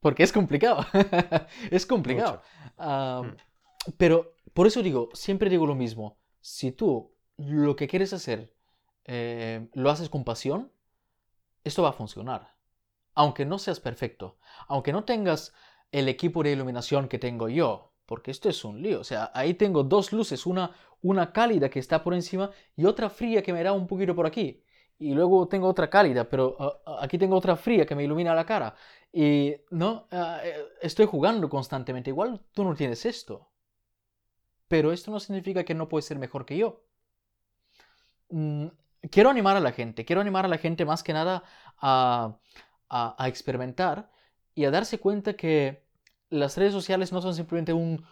porque es complicado. *laughs* es complicado. Ah, mm. pero por eso digo, siempre digo lo mismo. Si tú lo que quieres hacer eh, lo haces con pasión, esto va a funcionar. Aunque no seas perfecto, aunque no tengas el equipo de iluminación que tengo yo, porque esto es un lío. O sea, ahí tengo dos luces, una, una cálida que está por encima y otra fría que me da un poquito por aquí. Y luego tengo otra cálida, pero ah, ah, aquí tengo otra fría que me ilumina la cara. Y no, ah, eh, estoy jugando constantemente. Igual tú no tienes esto. Pero esto no significa que no puedes ser mejor que yo. Mm, quiero animar a la gente, quiero animar a la gente más que nada a, a experimentar y a darse cuenta que las redes sociales no son simplemente un,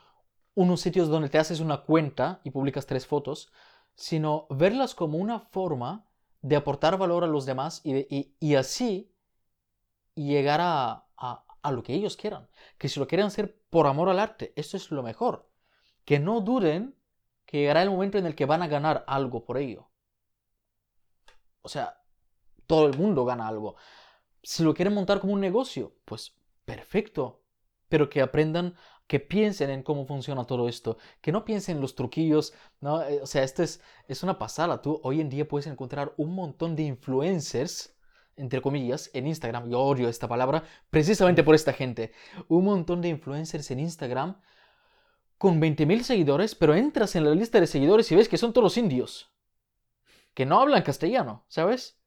unos sitios donde te haces una cuenta y publicas tres fotos, sino verlas como una forma de aportar valor a los demás y, y, así llegar a, lo que ellos quieran. Que si lo quieren hacer por amor al arte, eso es lo mejor. Que no duden que llegará el momento en el que van a ganar algo por ello. O sea, todo el mundo gana algo. Si lo quieren montar como un negocio, pues perfecto pero que aprendan, que piensen en cómo funciona todo esto, que no piensen en los truquillos, ¿no? Eh, o sea, esto es, es una pasada. Tú hoy en día puedes encontrar un montón de influencers, entre comillas, en Instagram. Yo odio esta palabra precisamente por esta gente. Un montón de influencers en Instagram con 20.000 seguidores, pero entras en la lista de seguidores y ves que son todos indios, que no hablan castellano, ¿sabes?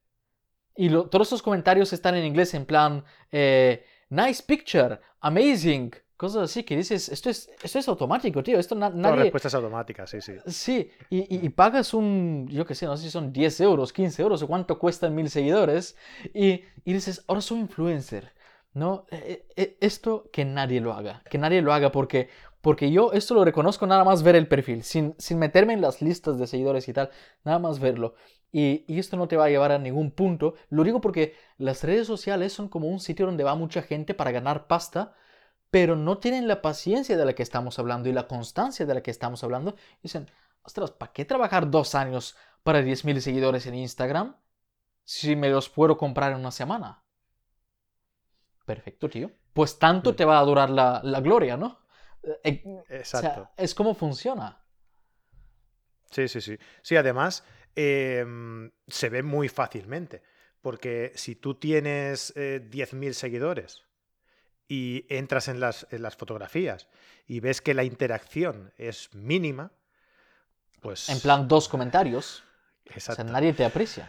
Y todos esos comentarios están en inglés en plan... Eh, nice picture, amazing, cosas así que dices, esto es, esto es automático, tío, esto na nadie... respuestas automáticas, sí, sí. Sí, y, y, pagas un, yo qué sé, no sé si son 10 euros, 15 euros o cuánto cuestan mil seguidores y, y dices, ahora soy influencer, ¿no? E, e, e, esto que nadie lo haga, que nadie lo haga porque, porque yo esto lo reconozco nada más ver el perfil, sin, sin meterme en las listas de seguidores y tal, nada más verlo. Y, esto no te va a llevar a ningún punto. Lo digo porque las redes sociales son como un sitio donde va mucha gente para ganar pasta, pero no tienen la paciencia de la que estamos hablando y la constancia de la que estamos hablando. dicen, ostras, ¿para qué trabajar dos años para 10.000 seguidores en Instagram si me los puedo comprar en una semana? Perfecto, tío. Pues tanto mm. te va a durar la, gloria, ¿no? Eh, eh, Exacto. es como funciona. Sí, sí, sí. Sí, además, Em, se ve muy fácilmente. Porque si tú tienes 10.000 eh, seguidores y entras en las, en las, fotografías y ves que la interacción es mínima, pues... En plan, dos comentarios. Exacto. O sea, nadie te aprecia.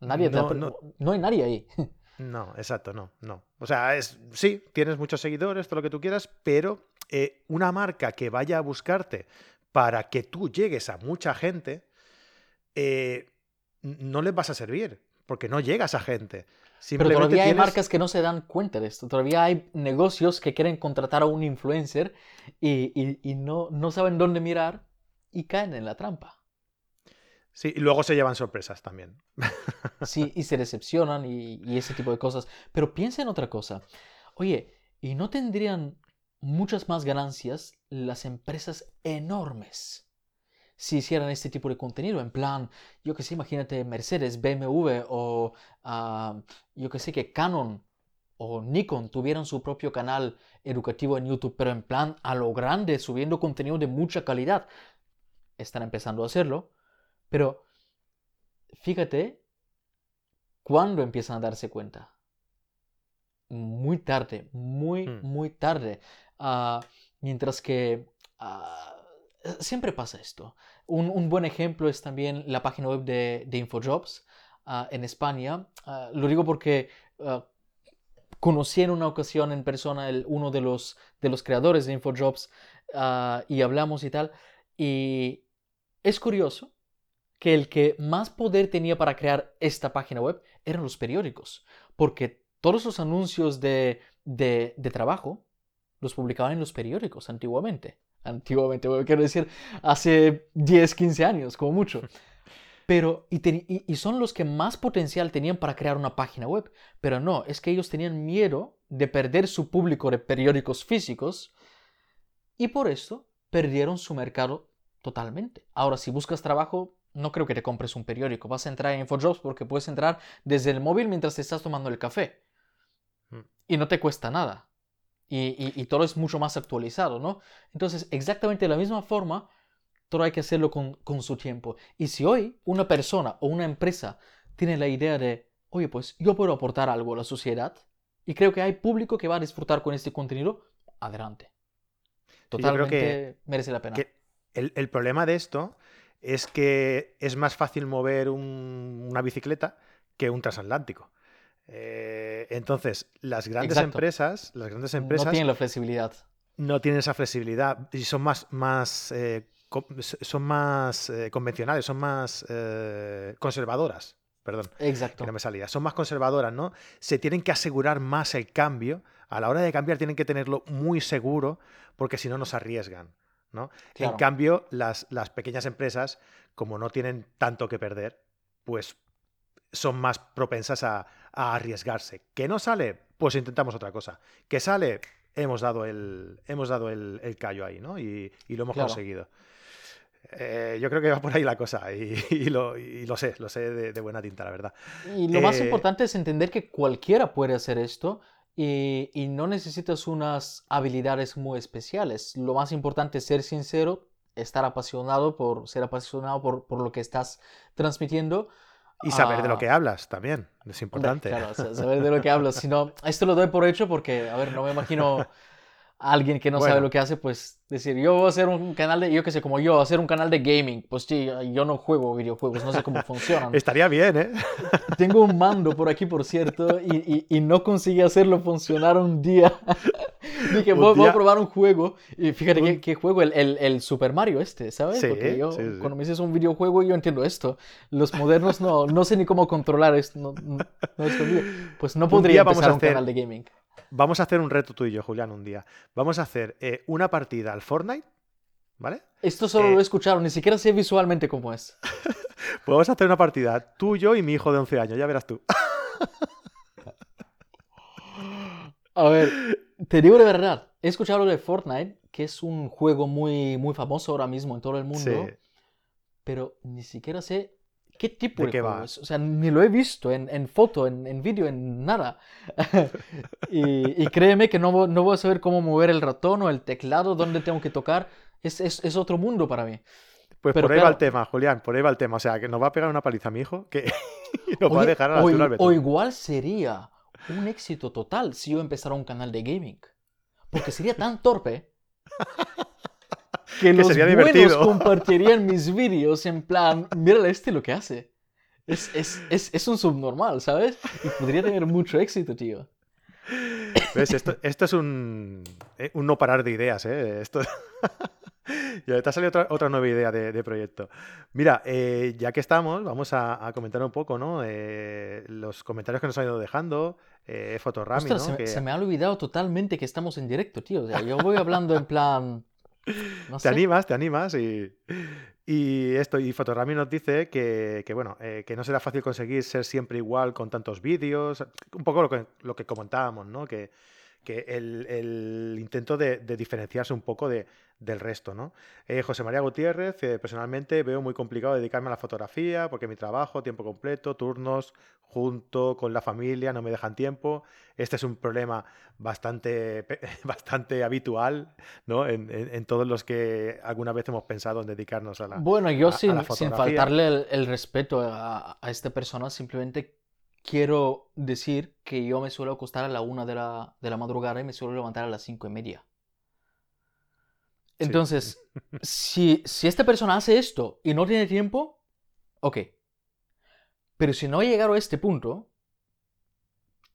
Nadie no, no, no hay nadie ahí. *laughs* No, exacto, no, no. O sea, es, sí, tienes muchos seguidores, todo lo que tú quieras, pero eh, una marca que vaya a buscarte para que tú llegues a mucha gente, eh, no les vas a servir, porque no llega a esa gente. Pero todavía hay marcas que no se dan cuenta de esto. Todavía hay negocios que quieren contratar a un influencer y, no, no saben dónde mirar y caen en la trampa. Sí, y luego se llevan sorpresas también. *laughs* Sí, y se decepcionan y, y, ese tipo de cosas. Pero piensa en otra cosa. Oye, ¿y no tendrían muchas más ganancias las empresas enormes? Si hicieran este tipo de contenido. En plan, yo que sé, imagínate Mercedes, BMW o ah, yo que sé que Canon o Nikon tuvieran su propio canal educativo en YouTube, pero en plan a lo grande, subiendo contenido de mucha calidad. Están empezando a hacerlo, pero fíjate cuándo empiezan a darse cuenta. Muy tarde, muy, hmm. muy tarde. Ah, mientras que ah, siempre pasa esto. Un, buen ejemplo es también la página web de, Infojobs ah, en España. Ah, lo digo porque uh, conocí en una ocasión en persona uno de los, creadores de Infojobs y hablamos y tal. Y es curioso que el que más poder tenía para crear esta página web eran los periódicos, porque todos los anuncios de trabajo los publicaban en los periódicos antiguamente antiguamente, quiero decir, hace 10, 15 años, como mucho. *laughs* Pero, y, son los que más potencial tenían para crear una página web. Pero no, es que ellos tenían miedo de perder su público de periódicos físicos y por eso perdieron su mercado totalmente. Ahora, si buscas trabajo, no creo que te compres un periódico. Vas a entrar en InfoJobs porque puedes entrar desde el móvil mientras te estás tomando el café. Mm. Y no te cuesta nada y, todo es mucho más actualizado, ¿no? Entonces, exactamente de la misma forma, todo hay que hacerlo con, con su tiempo. Y si hoy una persona o una empresa tiene la idea de, oye, pues yo puedo aportar algo a la sociedad y creo que hay público que va a disfrutar con este contenido, adelante. Totalmente merece la pena. el, el, problema de esto es que es más fácil mover una bicicleta que un transatlántico. Eh, entonces, las grandes empresas, las grandes empresas no tienen la flexibilidad. No tienen esa flexibilidad y son más, más, eh, son más eh, convencionales, son más conservadoras. Perdón. Exacto. Que no me salía. Son más conservadoras, ¿no? Se tienen que asegurar más el cambio. A la hora de cambiar tienen que tenerlo muy seguro porque si no nos arriesgan. ¿no? En cambio, las, las pequeñas empresas, como no tienen tanto que perder, pues son más propensas a, arriesgarse. ¿Que no sale? Pues intentamos otra cosa. ¿Que sale? Hemos dado el, hemos dado el, callo ahí, ¿no? Y, lo hemos conseguido. Eh, yo creo que va por ahí la cosa y, *laughs* lo, sé, lo sé de, buena tinta, la verdad. Y lo más eh, importante es entender que cualquiera puede hacer esto y, no necesitas unas habilidades muy especiales. Lo más importante es ser sincero, estar apasionado por ser apasionado por, por lo que estás transmitiendo y saber de lo ah. que hablas también, es importante. Claro, saber de lo que hablas. Si no, esto lo doy por hecho porque, a ver, no me imagino alguien que no sabe lo que hace, pues decir, yo voy a hacer un canal de, yo qué sé, como yo, hacer un canal de gaming. Pues sí, yo no juego videojuegos, no sé cómo *laughs* funcionan. Estaría bien, ¿eh? *laughs* Tengo un mando por aquí, por cierto, y, y, no conseguí hacerlo funcionar un día. *laughs* *laughs* Dije, voy, a probar un juego. Y fíjate qué, juego, el, el, el, Super Mario este, ¿sabes? Porque yo, cuando me dices un videojuego, yo entiendo esto. Los modernos no, no sé ni cómo controlar esto. No, no, es pues no podría empezar un canal de gaming. Vamos a hacer un reto tú y yo, Julián, un día. Vamos a hacer eh, una partida al Fortnite, ¿vale? Esto solo lo he escuchado, ni siquiera sé visualmente cómo es. *laughs* pues vamos a hacer una partida, tú, yo y mi hijo de 11 años, ya verás tú. a ver, te digo de verdad, he escuchado lo de Fortnite, que es un juego muy, muy famoso ahora mismo en todo el mundo, pero ni siquiera sé ¿Qué tipo de, juego O sea, ni lo he visto en, en foto, en, en vídeo, en nada. *laughs* y, y, créeme que no, no voy a saber cómo mover el ratón o el teclado, dónde tengo que tocar. Es, es, es otro mundo para mí. Pues por ahí va el tema, Julián, por ahí va el tema. O sea, que nos va a pegar una paliza mi hijo que *laughs* nos va a dejar a la o, o igual sería un éxito total si yo empezara un canal de gaming. Porque sería tan torpe *laughs* que, los sería buenos divertido. *laughs* compartirían mis vídeos en plan, mira este lo que hace. Es, es, es, es, un subnormal, ¿sabes? Y podría tener mucho éxito, tío. ¿Ves? Esto, esto es un, eh, un, no parar de ideas, ¿eh? Esto... *laughs* ya te ha salido otra, otra nueva idea de, de proyecto. Mira, eh, ya que estamos, vamos a, a comentar un poco, ¿no? Eh, los comentarios que nos han ido dejando. Eh, Fotorami, ¿no? Se, se, me ha olvidado totalmente que estamos en directo, tío. O sea, yo voy hablando en plan *laughs* te animas, te animas y, y esto, y Fotorami nos dice que, bueno, eh, que no será fácil conseguir ser siempre igual con tantos vídeos, un poco lo que, lo que comentábamos, ¿no? Que, que el, intento de, diferenciarse un poco de, del resto, ¿no? Eh, José María Gutiérrez, eh, personalmente veo muy complicado dedicarme a la fotografía porque mi trabajo, tiempo completo, turnos, junto con la familia, no me dejan tiempo. Este es un problema bastante, *laughs* bastante habitual, ¿no? En, todos los que alguna vez hemos pensado en dedicarnos a la Bueno, yo sin, sin, faltarle el, respeto a, a esta persona, simplemente quiero decir que yo me suelo acostar a la una de la, de la madrugada y me suelo levantar a las cinco y media. Entonces, *laughs* si, si esta persona hace esto y no tiene tiempo, ok. Pero si no ha llegado a este punto,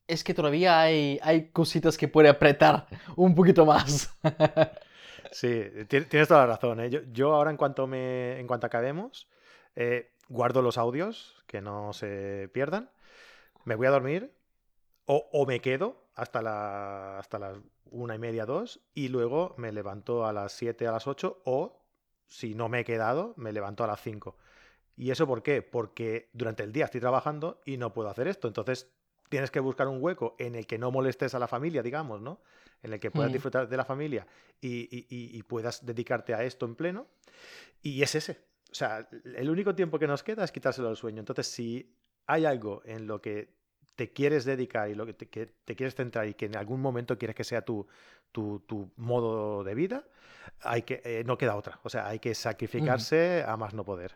es que todavía hay, hay cositas que puede apretar *laughs* un poquito más. *laughs* sí, tienes toda la razón. ¿eh? Yo, ahora en cuanto, me, en cuanto acabemos, eh, guardo los audios, que no se pierdan me voy a dormir o, me quedo hasta, la, hasta las una y media, dos, y luego me levanto a las siete, a las ocho, o si no me he quedado, me levanto a las cinco. ¿Y eso por qué? Porque durante el día estoy trabajando y no puedo hacer esto. Entonces tienes que buscar un hueco en el que no molestes a la familia, digamos, ¿no? En el que puedas mm. disfrutar de la familia y, puedas dedicarte a esto en pleno. Y es ese. O sea, el único tiempo que nos queda es quitárselo al sueño. Entonces, si hay algo en lo que te quieres dedicar y lo que te, quieres centrar y que en algún momento quieres que sea tu, tu, tu modo de vida, hay que, eh, no queda otra. O sea, hay que sacrificarse a más no poder.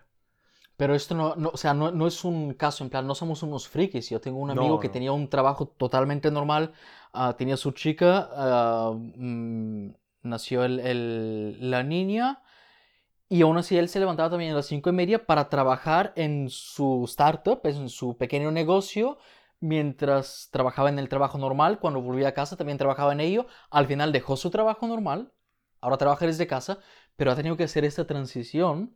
Pero esto no, no o sea, no, no, es un caso, en plan, no somos unos frikis. Yo tengo un amigo No, que tenía un trabajo totalmente normal, ah, tenía su chica, ah, mm, nació el- el- la niña, y aún así él se levantaba también a las cinco y media para trabajar en su startup, en su pequeño negocio, mientras trabajaba en el trabajo normal. Cuando volvía a casa también trabajaba en ello. Al final dejó su trabajo normal, ahora trabaja desde casa, pero ha tenido que hacer esta transición.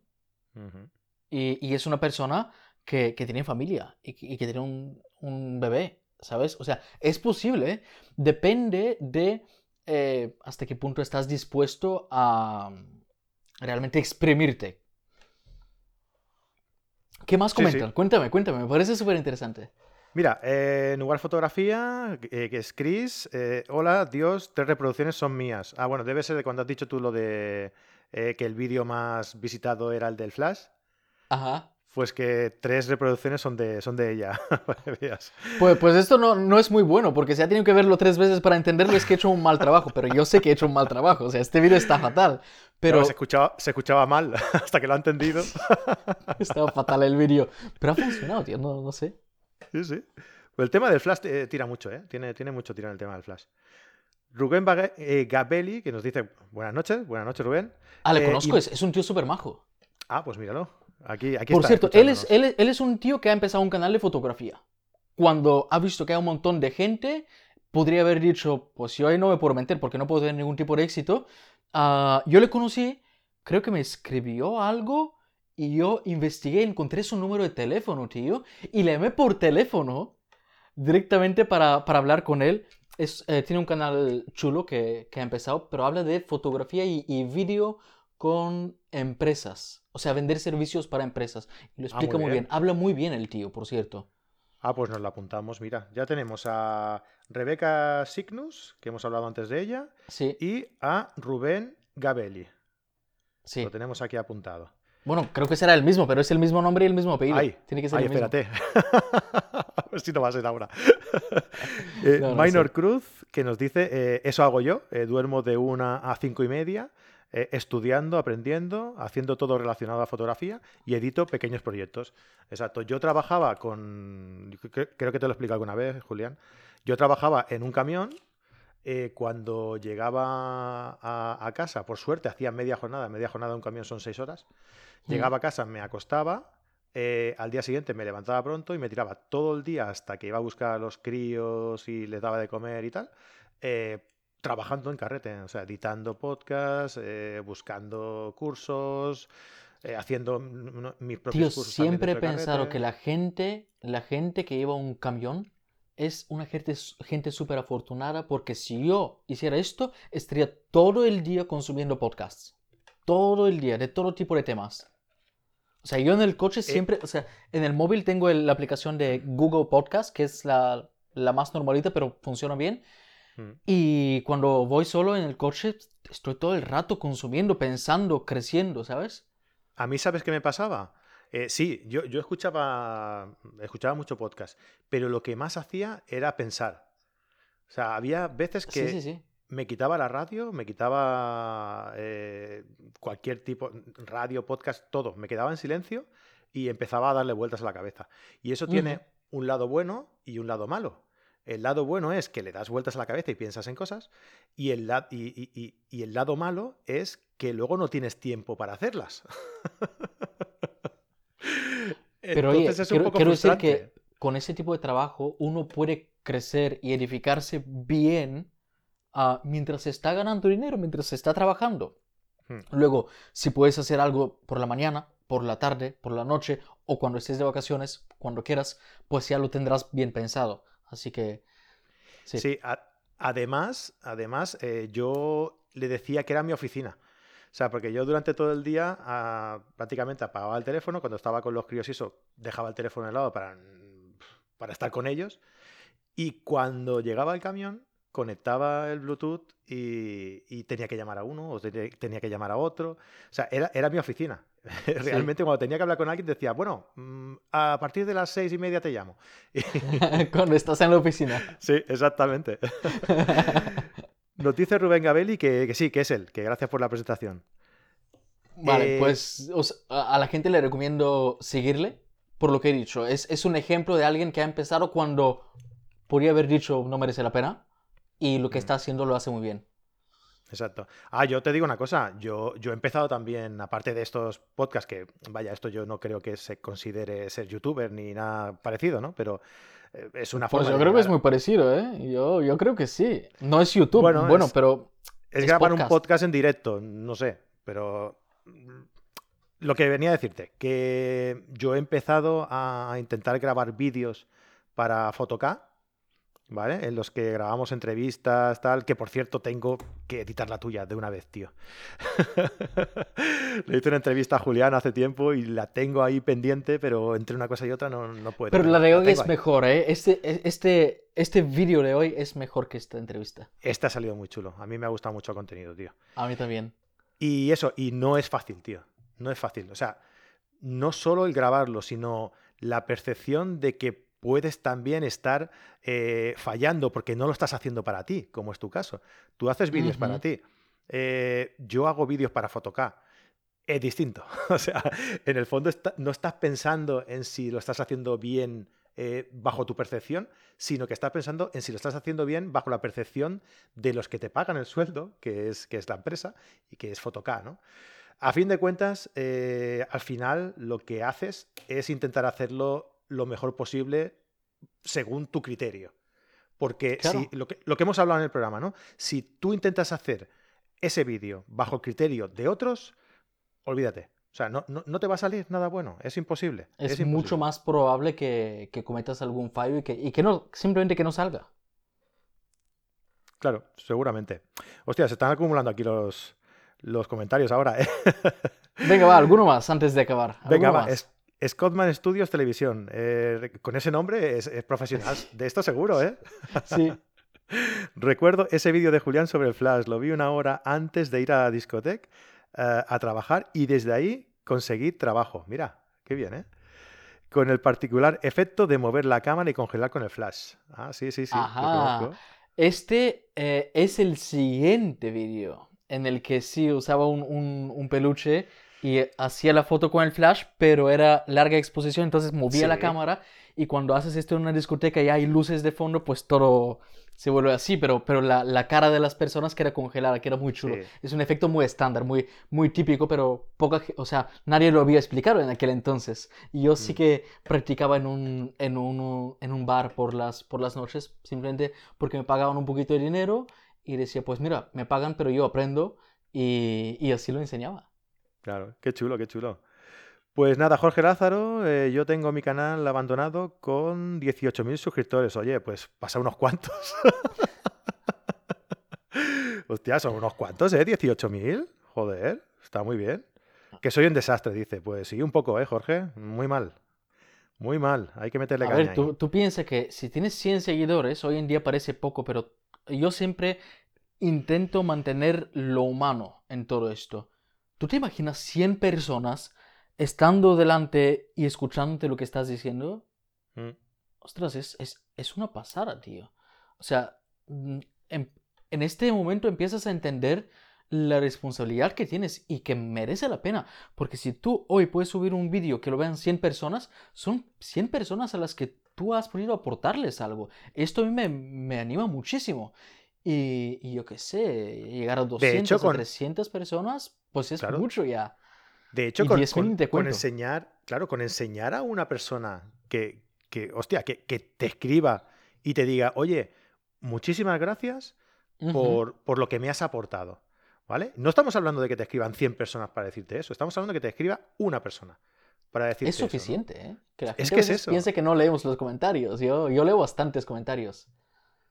Y, y es una persona que, que tiene familia y, que y que tiene un, un bebé, ¿sabes? O sea, es posible, depende de eh, hasta qué punto estás dispuesto a realmente exprimirte. ¿Qué más Sí, sí. comentan? Cuéntame, cuéntame, me parece súper interesante. Mira, eh, en lugar fotografía, eh, que es Chris, eh, hola, Dios, tres reproducciones son mías. Ah, bueno, debe ser de cuando has dicho tú lo de eh, que el vídeo más visitado era el del Flash. Ajá. Pues que tres reproducciones son de, son de ella. *laughs* Pues, pues esto no, no es muy bueno, porque si ha tenido que verlo tres veces para entenderlo es que he hecho un mal trabajo, pero yo sé que he hecho un mal trabajo, o sea, este vídeo está fatal, pero se, escuchaba, se escuchaba mal *laughs* hasta que lo ha entendido. *laughs* estaba fatal el vídeo. Pero ha funcionado, tío, no, no sé. Sí, sí. Pues el tema del Flash eh, tira mucho, ¿eh? Tiene, tiene mucho tiro en el tema del Flash. Rubén Bague- eh, Gabelli, que nos dice buenas noches, buenas noches, Rubén. Ah, le Eh, conozco, y- es, es un tío súper majo. Ah, pues míralo. Aquí, aquí Por está, cierto, él es, escuchándonos. él, es- él es un tío que ha empezado un canal de fotografía. Cuando ha visto que hay un montón de gente, podría haber dicho, pues yo ahí no me puedo meter porque no puedo tener ningún tipo de éxito. Ah, yo le conocí, creo que me escribió algo y yo investigué, encontré su número de teléfono, tío, y le llamé por teléfono directamente para, para hablar con él. Es, eh, tiene un canal chulo que, que ha empezado, pero habla de fotografía y, y vídeo con empresas. O sea, vender servicios para empresas. Y lo Ah, explica muy muy bien. bien. Habla muy bien el tío, por cierto. Ah, pues nos la apuntamos. Mira, ya tenemos a Rebeca Signus, que hemos hablado antes de ella, Sí, y a Rubén Gabelli. sí. Lo tenemos aquí apuntado. Bueno, creo que será el mismo, pero es el mismo nombre y el mismo apellido. Ay, Tiene que ser ay, el mismo. espérate. *laughs* a ver si no va a ser ahora. Eh, *laughs* No, no Minor sé. Cruz, que nos dice, eh, eso hago yo, eh, duermo de una a cinco y media, eh, estudiando, aprendiendo, haciendo todo relacionado a fotografía y edito pequeños proyectos. Exacto. Yo trabajaba con, cre- creo que te lo he explicado alguna vez, Julián, yo trabajaba en un camión. eh, cuando llegaba a, a casa, por suerte, hacía media jornada, media jornada de un camión son seis horas, Mm. Llegaba a casa, me acostaba, eh, al día siguiente me levantaba pronto y me tiraba todo el día hasta que iba a buscar a los críos y les daba de comer y tal, eh, trabajando en carrete, o sea, editando podcasts, eh, buscando cursos, eh, haciendo mis propios Tío, cursos. siempre he pensado que la gente, la gente que lleva un camión es una gente, gente súper afortunada porque si yo hiciera esto, estaría todo el día consumiendo podcasts. Todo el día, de todo tipo de temas. O sea, yo en el coche siempre, o sea, en el móvil tengo el- la aplicación de Google Podcast, que es la, la más normalita, pero funciona bien. Mm. Y cuando voy solo en el coche, estoy todo el rato consumiendo, pensando, creciendo, ¿sabes? A mí, ¿sabes qué me pasaba? Eh, sí, yo, yo escuchaba, escuchaba mucho podcast, pero lo que más hacía era pensar. O sea, había veces que Sí, sí, sí. me quitaba la radio, me quitaba eh, cualquier tipo, radio, podcast, todo. Me quedaba en silencio y empezaba a darle vueltas a la cabeza. Y eso tiene un lado bueno y un lado malo. El lado bueno es que le das vueltas a la cabeza y piensas en cosas. Y el, la- y, y- y- y el lado malo es que luego no tienes tiempo para hacerlas. *laughs* Pero oye, Entonces es un quiero, poco quiero decir que con ese tipo de trabajo uno puede crecer y edificarse bien ah, mientras se está ganando dinero, mientras se está trabajando. Hmm. Luego, si puedes hacer algo por la mañana, por la tarde, por la noche o cuando estés de vacaciones, cuando quieras, pues ya lo tendrás bien pensado. Así que, sí. Además, además eh, yo le decía que era mi oficina. O sea, porque yo durante todo el día ah, prácticamente apagaba el teléfono, cuando estaba con los críos y eso, dejaba el teléfono al lado para, para estar con ellos. Y cuando llegaba el camión, conectaba el Bluetooth y, tenía que llamar a uno o te- tenía que llamar a otro. O sea, era, era mi oficina. *laughs* Realmente cuando tenía que hablar con alguien decía, bueno, mm, a partir de las seis y media te llamo. *laughs* *laughs* cuando estás en la oficina. Sí, exactamente. Nos dice Rubén Gabelli que, que sí, que es él, que gracias por la presentación. Vale, Eh, pues o sea, a a la gente le recomiendo seguirle por lo que he dicho. Es, es un ejemplo de alguien que ha empezado cuando podría haber dicho no merece la pena y lo que Mm. está haciendo lo hace muy bien. Exacto. Ah, yo te digo una cosa, yo, yo he empezado también, aparte de estos podcasts, que vaya, esto yo no creo que se considere ser youtuber ni nada parecido, ¿no? Pero eh, es una Pues forma yo de creo que es muy parecido, ¿eh? Yo, yo creo que sí. No es YouTube, Bueno, bueno, es- pero Es Es grabar un podcast. en directo, no sé, pero mm, lo que venía a decirte, que yo he empezado a intentar grabar vídeos para Photocá, ¿vale? En los que grabamos entrevistas, tal, que por cierto tengo que editar la tuya de una vez, tío. *laughs* Le hice una entrevista a Julián hace tiempo y la tengo ahí pendiente, pero entre una cosa y otra no, no puedo. Pero la de hoy es ahí. mejor, ¿eh? Este, este, este vídeo de hoy es mejor que esta entrevista. Este ha salido muy chulo. A mí me ha gustado mucho el contenido, tío. A mí también. Y eso, y no es fácil, tío. No es fácil. O sea, no solo el grabarlo, sino la percepción de que puedes también estar eh, fallando porque no lo estás haciendo para ti, como es tu caso. Tú haces vídeos para ti. Eh, yo hago vídeos para Photocá. Es distinto. *laughs* O sea, en el fondo está- no estás pensando en si lo estás haciendo bien eh, bajo tu percepción, sino que estás pensando en si lo estás haciendo bien bajo la percepción de los que te pagan el sueldo, que es, que es la empresa y que es Photocá, ¿no? A fin de cuentas, al final lo que haces es intentar hacerlo lo mejor posible según tu criterio. Porque Claro. si, lo, que, lo que hemos hablado en el programa, ¿no? Si tú intentas hacer ese vídeo bajo el criterio de otros, olvídate. O sea, no, no, no te va a salir nada bueno. Es imposible. Es, imposible. mucho más probable que, que cometas algún fallo y que, y que no, simplemente que no salga. Claro, seguramente. Hostia, se están acumulando aquí los, los comentarios ahora, ¿eh? Venga, va, alguno *laughs* más antes de acabar. Venga, va. es- Scotman Studios Televisión. Eh, con ese nombre es, es profesional. De esto seguro, ¿eh? *laughs* Sí. Recuerdo ese vídeo de Julián sobre el Flash. Lo vi una hora antes de ir a la discoteca eh, a trabajar y desde ahí conseguí trabajo. Mira, qué bien, ¿eh? Con el particular efecto de mover la cámara y congelar con el Flash. Ah, sí, sí, sí. lo Ajá. conozco. Este eh, es el siguiente vídeo en el que sí usaba un, un- un peluche y hacía la foto con el flash, pero era larga exposición, entonces movía la cámara y cuando haces esto en una discoteca y hay luces de fondo, pues todo se vuelve así, pero, pero la, la cara de las personas queda congelada, queda muy chulo. Sí. Es un efecto muy estándar, muy, muy típico, pero poca, o sea, nadie lo había explicado en aquel entonces. Y yo sí Mm. que practicaba en un, en un, en un bar por las, por las noches, simplemente porque me pagaban un poquito de dinero y decía, pues mira, me pagan, pero yo aprendo y, y así lo enseñaba. Claro, qué chulo, qué chulo. Pues nada, Jorge Lázaro, eh, yo tengo mi canal abandonado con 18.000 suscriptores. Oye, pues pasa unos cuantos. *laughs* Hostia, son unos cuantos, ¿eh? 18.000. Joder, está muy bien. Que soy un desastre, dice. Pues sí, un poco, ¿eh, Jorge? Muy mal. Muy mal. Hay que meterle A caña ver, ahí. tú, tú piensas que si tienes 100 seguidores, hoy en día parece poco, pero yo siempre intento mantener lo humano en todo esto. ¿Tú te imaginas 100 personas estando delante y escuchándote lo que estás diciendo? Mm, Ostras, es, es, es una pasada, tío. O sea, mm, en, en este momento empiezas a entender la responsabilidad que tienes y que merece la pena. Porque si tú hoy puedes subir un vídeo que lo vean 100 personas, son 100 personas a las que tú has podido aportarles algo. Esto a mí me, me anima muchísimo. Y, y yo qué sé, llegar a 200 hecho, a con- 300 personas, pues es Claro. mucho ya. De hecho, con, 10.000 con- enseñar, claro, con enseñar a una persona que, que hostia, que, que te escriba y te diga, oye, muchísimas gracias por, por lo que me has aportado. ¿Vale? No estamos hablando de que te escriban 100 personas para decirte eso, estamos hablando de que te escriba una persona para decirte Es eso, ¿no? suficiente, ¿eh? Que la gente Es que es eso. piensa que no leemos los comentarios. Yo, yo leo bastantes comentarios.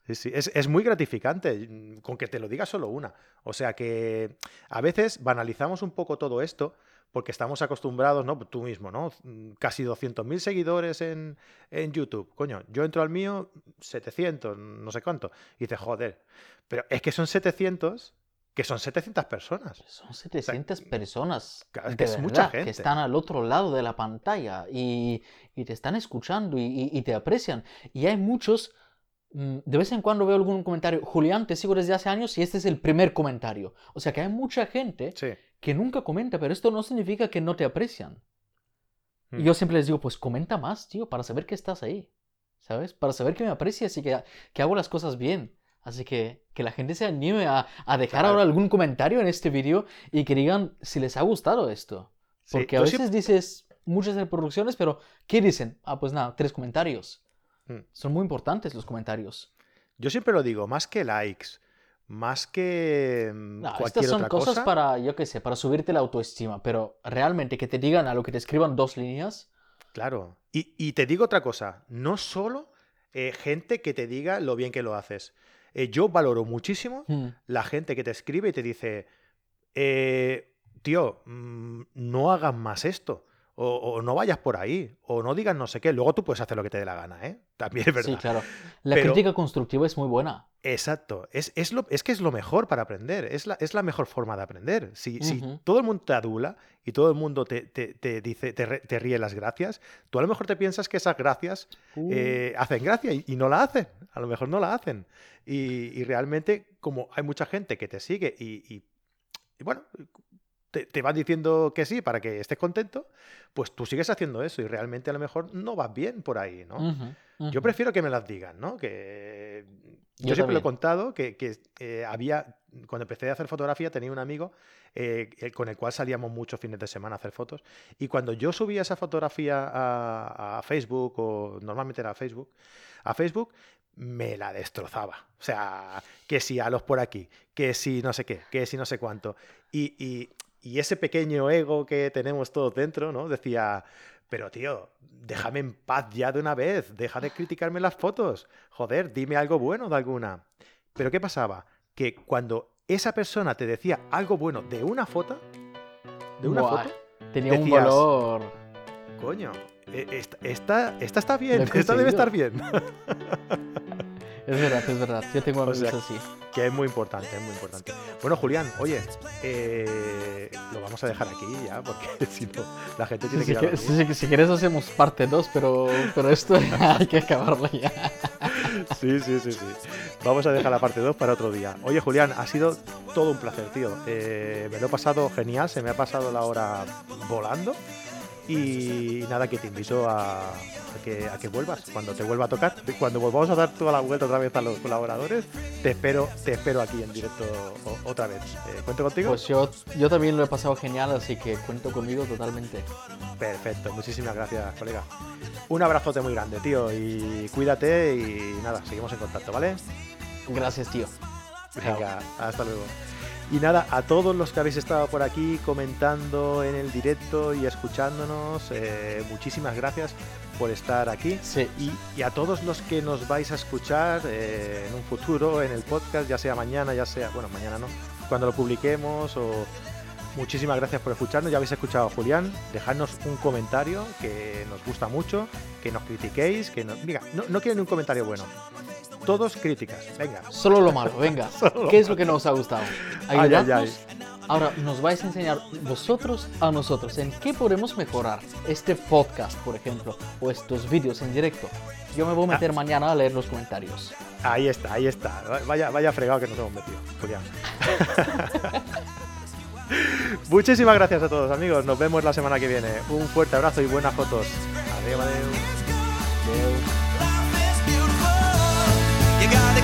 Sí, sí, Es, es muy gratificante mm, con que te lo diga solo una. O sea que a veces banalizamos un poco todo esto porque estamos acostumbrados, ¿no? Tú mismo, ¿no? Mm, Casi 200.000 seguidores en, en YouTube. Coño, yo entro al mío 700, no sé cuánto. Y dices, joder, pero es que son 700, que son 700 personas. Son 700 personas claro, es de que es mucha gente. que están al otro lado de la pantalla y, y te están escuchando y, y- y te aprecian. Y hay muchos mm, de vez en cuando veo algún comentario, Julián, te sigo desde hace años y este es el primer comentario. O sea que hay mucha gente que nunca comenta, pero esto no significa que no te aprecian. Y mm. yo siempre les digo, pues comenta más, tío, para saber que estás ahí. ¿Sabes? Para saber que me aprecias y que, que hago las cosas bien. Así que que la gente se anime a, dejar ahora algún comentario en este vídeo y que digan si les ha gustado esto. Porque a veces dices muchas reproducciones, pero ¿qué dicen? Ah, pues nada, tres comentarios. Mm. Son muy importantes los comentarios. Yo siempre lo digo, más que likes, más que mm, no, cualquier estas son cosas para, yo qué sé, para subirte la autoestima, pero realmente que te digan a lo que te escriban dos líneas. Claro. Y, te digo otra cosa, no solo eh, gente que te diga lo bien que lo haces. Eh, yo valoro muchísimo hmm. la gente que te escribe y te dice, eh, tío, mm, no hagas más esto. O, no vayas por ahí, o no digas no sé qué. Luego tú puedes hacer lo que te dé la gana, ¿eh? También es verdad. Sí, claro. La crítica constructiva es muy buena. Exacto. Es, es, lo, es que es lo mejor para aprender. Es la, es la mejor forma de aprender. Si, si todo el mundo te adula y todo el mundo te, te, dice, te, ríe las gracias, tú a lo mejor te piensas que esas gracias uh. eh, hacen gracia y, no la hacen. A lo mejor no la hacen. Y, realmente, como hay mucha gente que te sigue y bueno, te, van diciendo que sí para que estés contento, pues tú sigues haciendo eso y realmente a lo mejor no vas bien por ahí, ¿no? Yo prefiero que me las digan, ¿no? Que yo, siempre lo he contado que, eh, había, cuando empecé a hacer fotografía, tenía un amigo eh, con el cual salíamos muchos fines de semana a hacer fotos y cuando yo subía esa fotografía a, Facebook o normalmente era a Facebook, a Facebook me la destrozaba. O sea, que si a los por aquí, que si no sé qué, que si no sé cuánto. y y ese pequeño ego que tenemos todos dentro, ¿no? Decía, pero tío, déjame en paz ya de una vez, deja de criticarme las fotos, joder, dime algo bueno de alguna. Pero ¿qué pasaba? Que cuando esa persona te decía algo bueno de una foto, de una foto, tenía un valor. Coño, e, esta, esta, está bien, esta debe estar bien. *laughs* Es verdad, es verdad. Yo tengo amigos así. Que es muy importante, es muy importante. Bueno, Julián, oye, eh, lo vamos a dejar aquí ya, porque *laughs* si no, la gente tiene que si, si, quieres hacemos parte 2, pero, pero esto *laughs* hay que acabarlo ya. *laughs* Sí, sí, sí, sí. Vamos a dejar la parte 2 para otro día. Oye, Julián, ha sido todo un placer, tío. Eh, me lo he pasado genial, se me ha pasado la hora volando. Y nada, que te invito a, que, a que vuelvas, cuando te vuelva a tocar, cuando volvamos a dar toda la vuelta otra vez a los colaboradores, te espero, te espero aquí en directo otra vez. Eh, ¿Cuento contigo? Pues yo, yo también lo he pasado genial, así que cuento conmigo totalmente. Perfecto, muchísimas gracias, colega. Un abrazote muy grande, tío, y cuídate y nada, seguimos en contacto, ¿vale? Gracias, tío. Venga, hasta luego. Y nada, a todos los que habéis estado por aquí comentando en el directo y escuchándonos, eh, muchísimas gracias por estar aquí. Y, a todos los que nos vais a escuchar eh, en un futuro, en el podcast, ya sea mañana, ya sea, bueno, mañana no, cuando lo publiquemos o... Muchísimas gracias por escucharnos. Ya habéis escuchado a Julián. Dejadnos un comentario que nos gusta mucho, que nos critiquéis, que nos. Mira, no, no quiero ni un comentario bueno todos críticas. Venga. Solo lo malo, venga. *laughs* ¿Qué es lo que nos ha gustado? Ayudadnos. Ahora nos vais a enseñar vosotros a nosotros en qué podemos mejorar este podcast, por ejemplo, o estos vídeos en directo. Yo me voy a meter ah. mañana a leer los comentarios. Ahí está, ahí está. Vaya, vaya fregado que nos hemos metido, Julián. *laughs* Muchísimas gracias a todos, amigos. Nos vemos la semana que viene. Un fuerte abrazo y buenas fotos. Adiós, adiós. got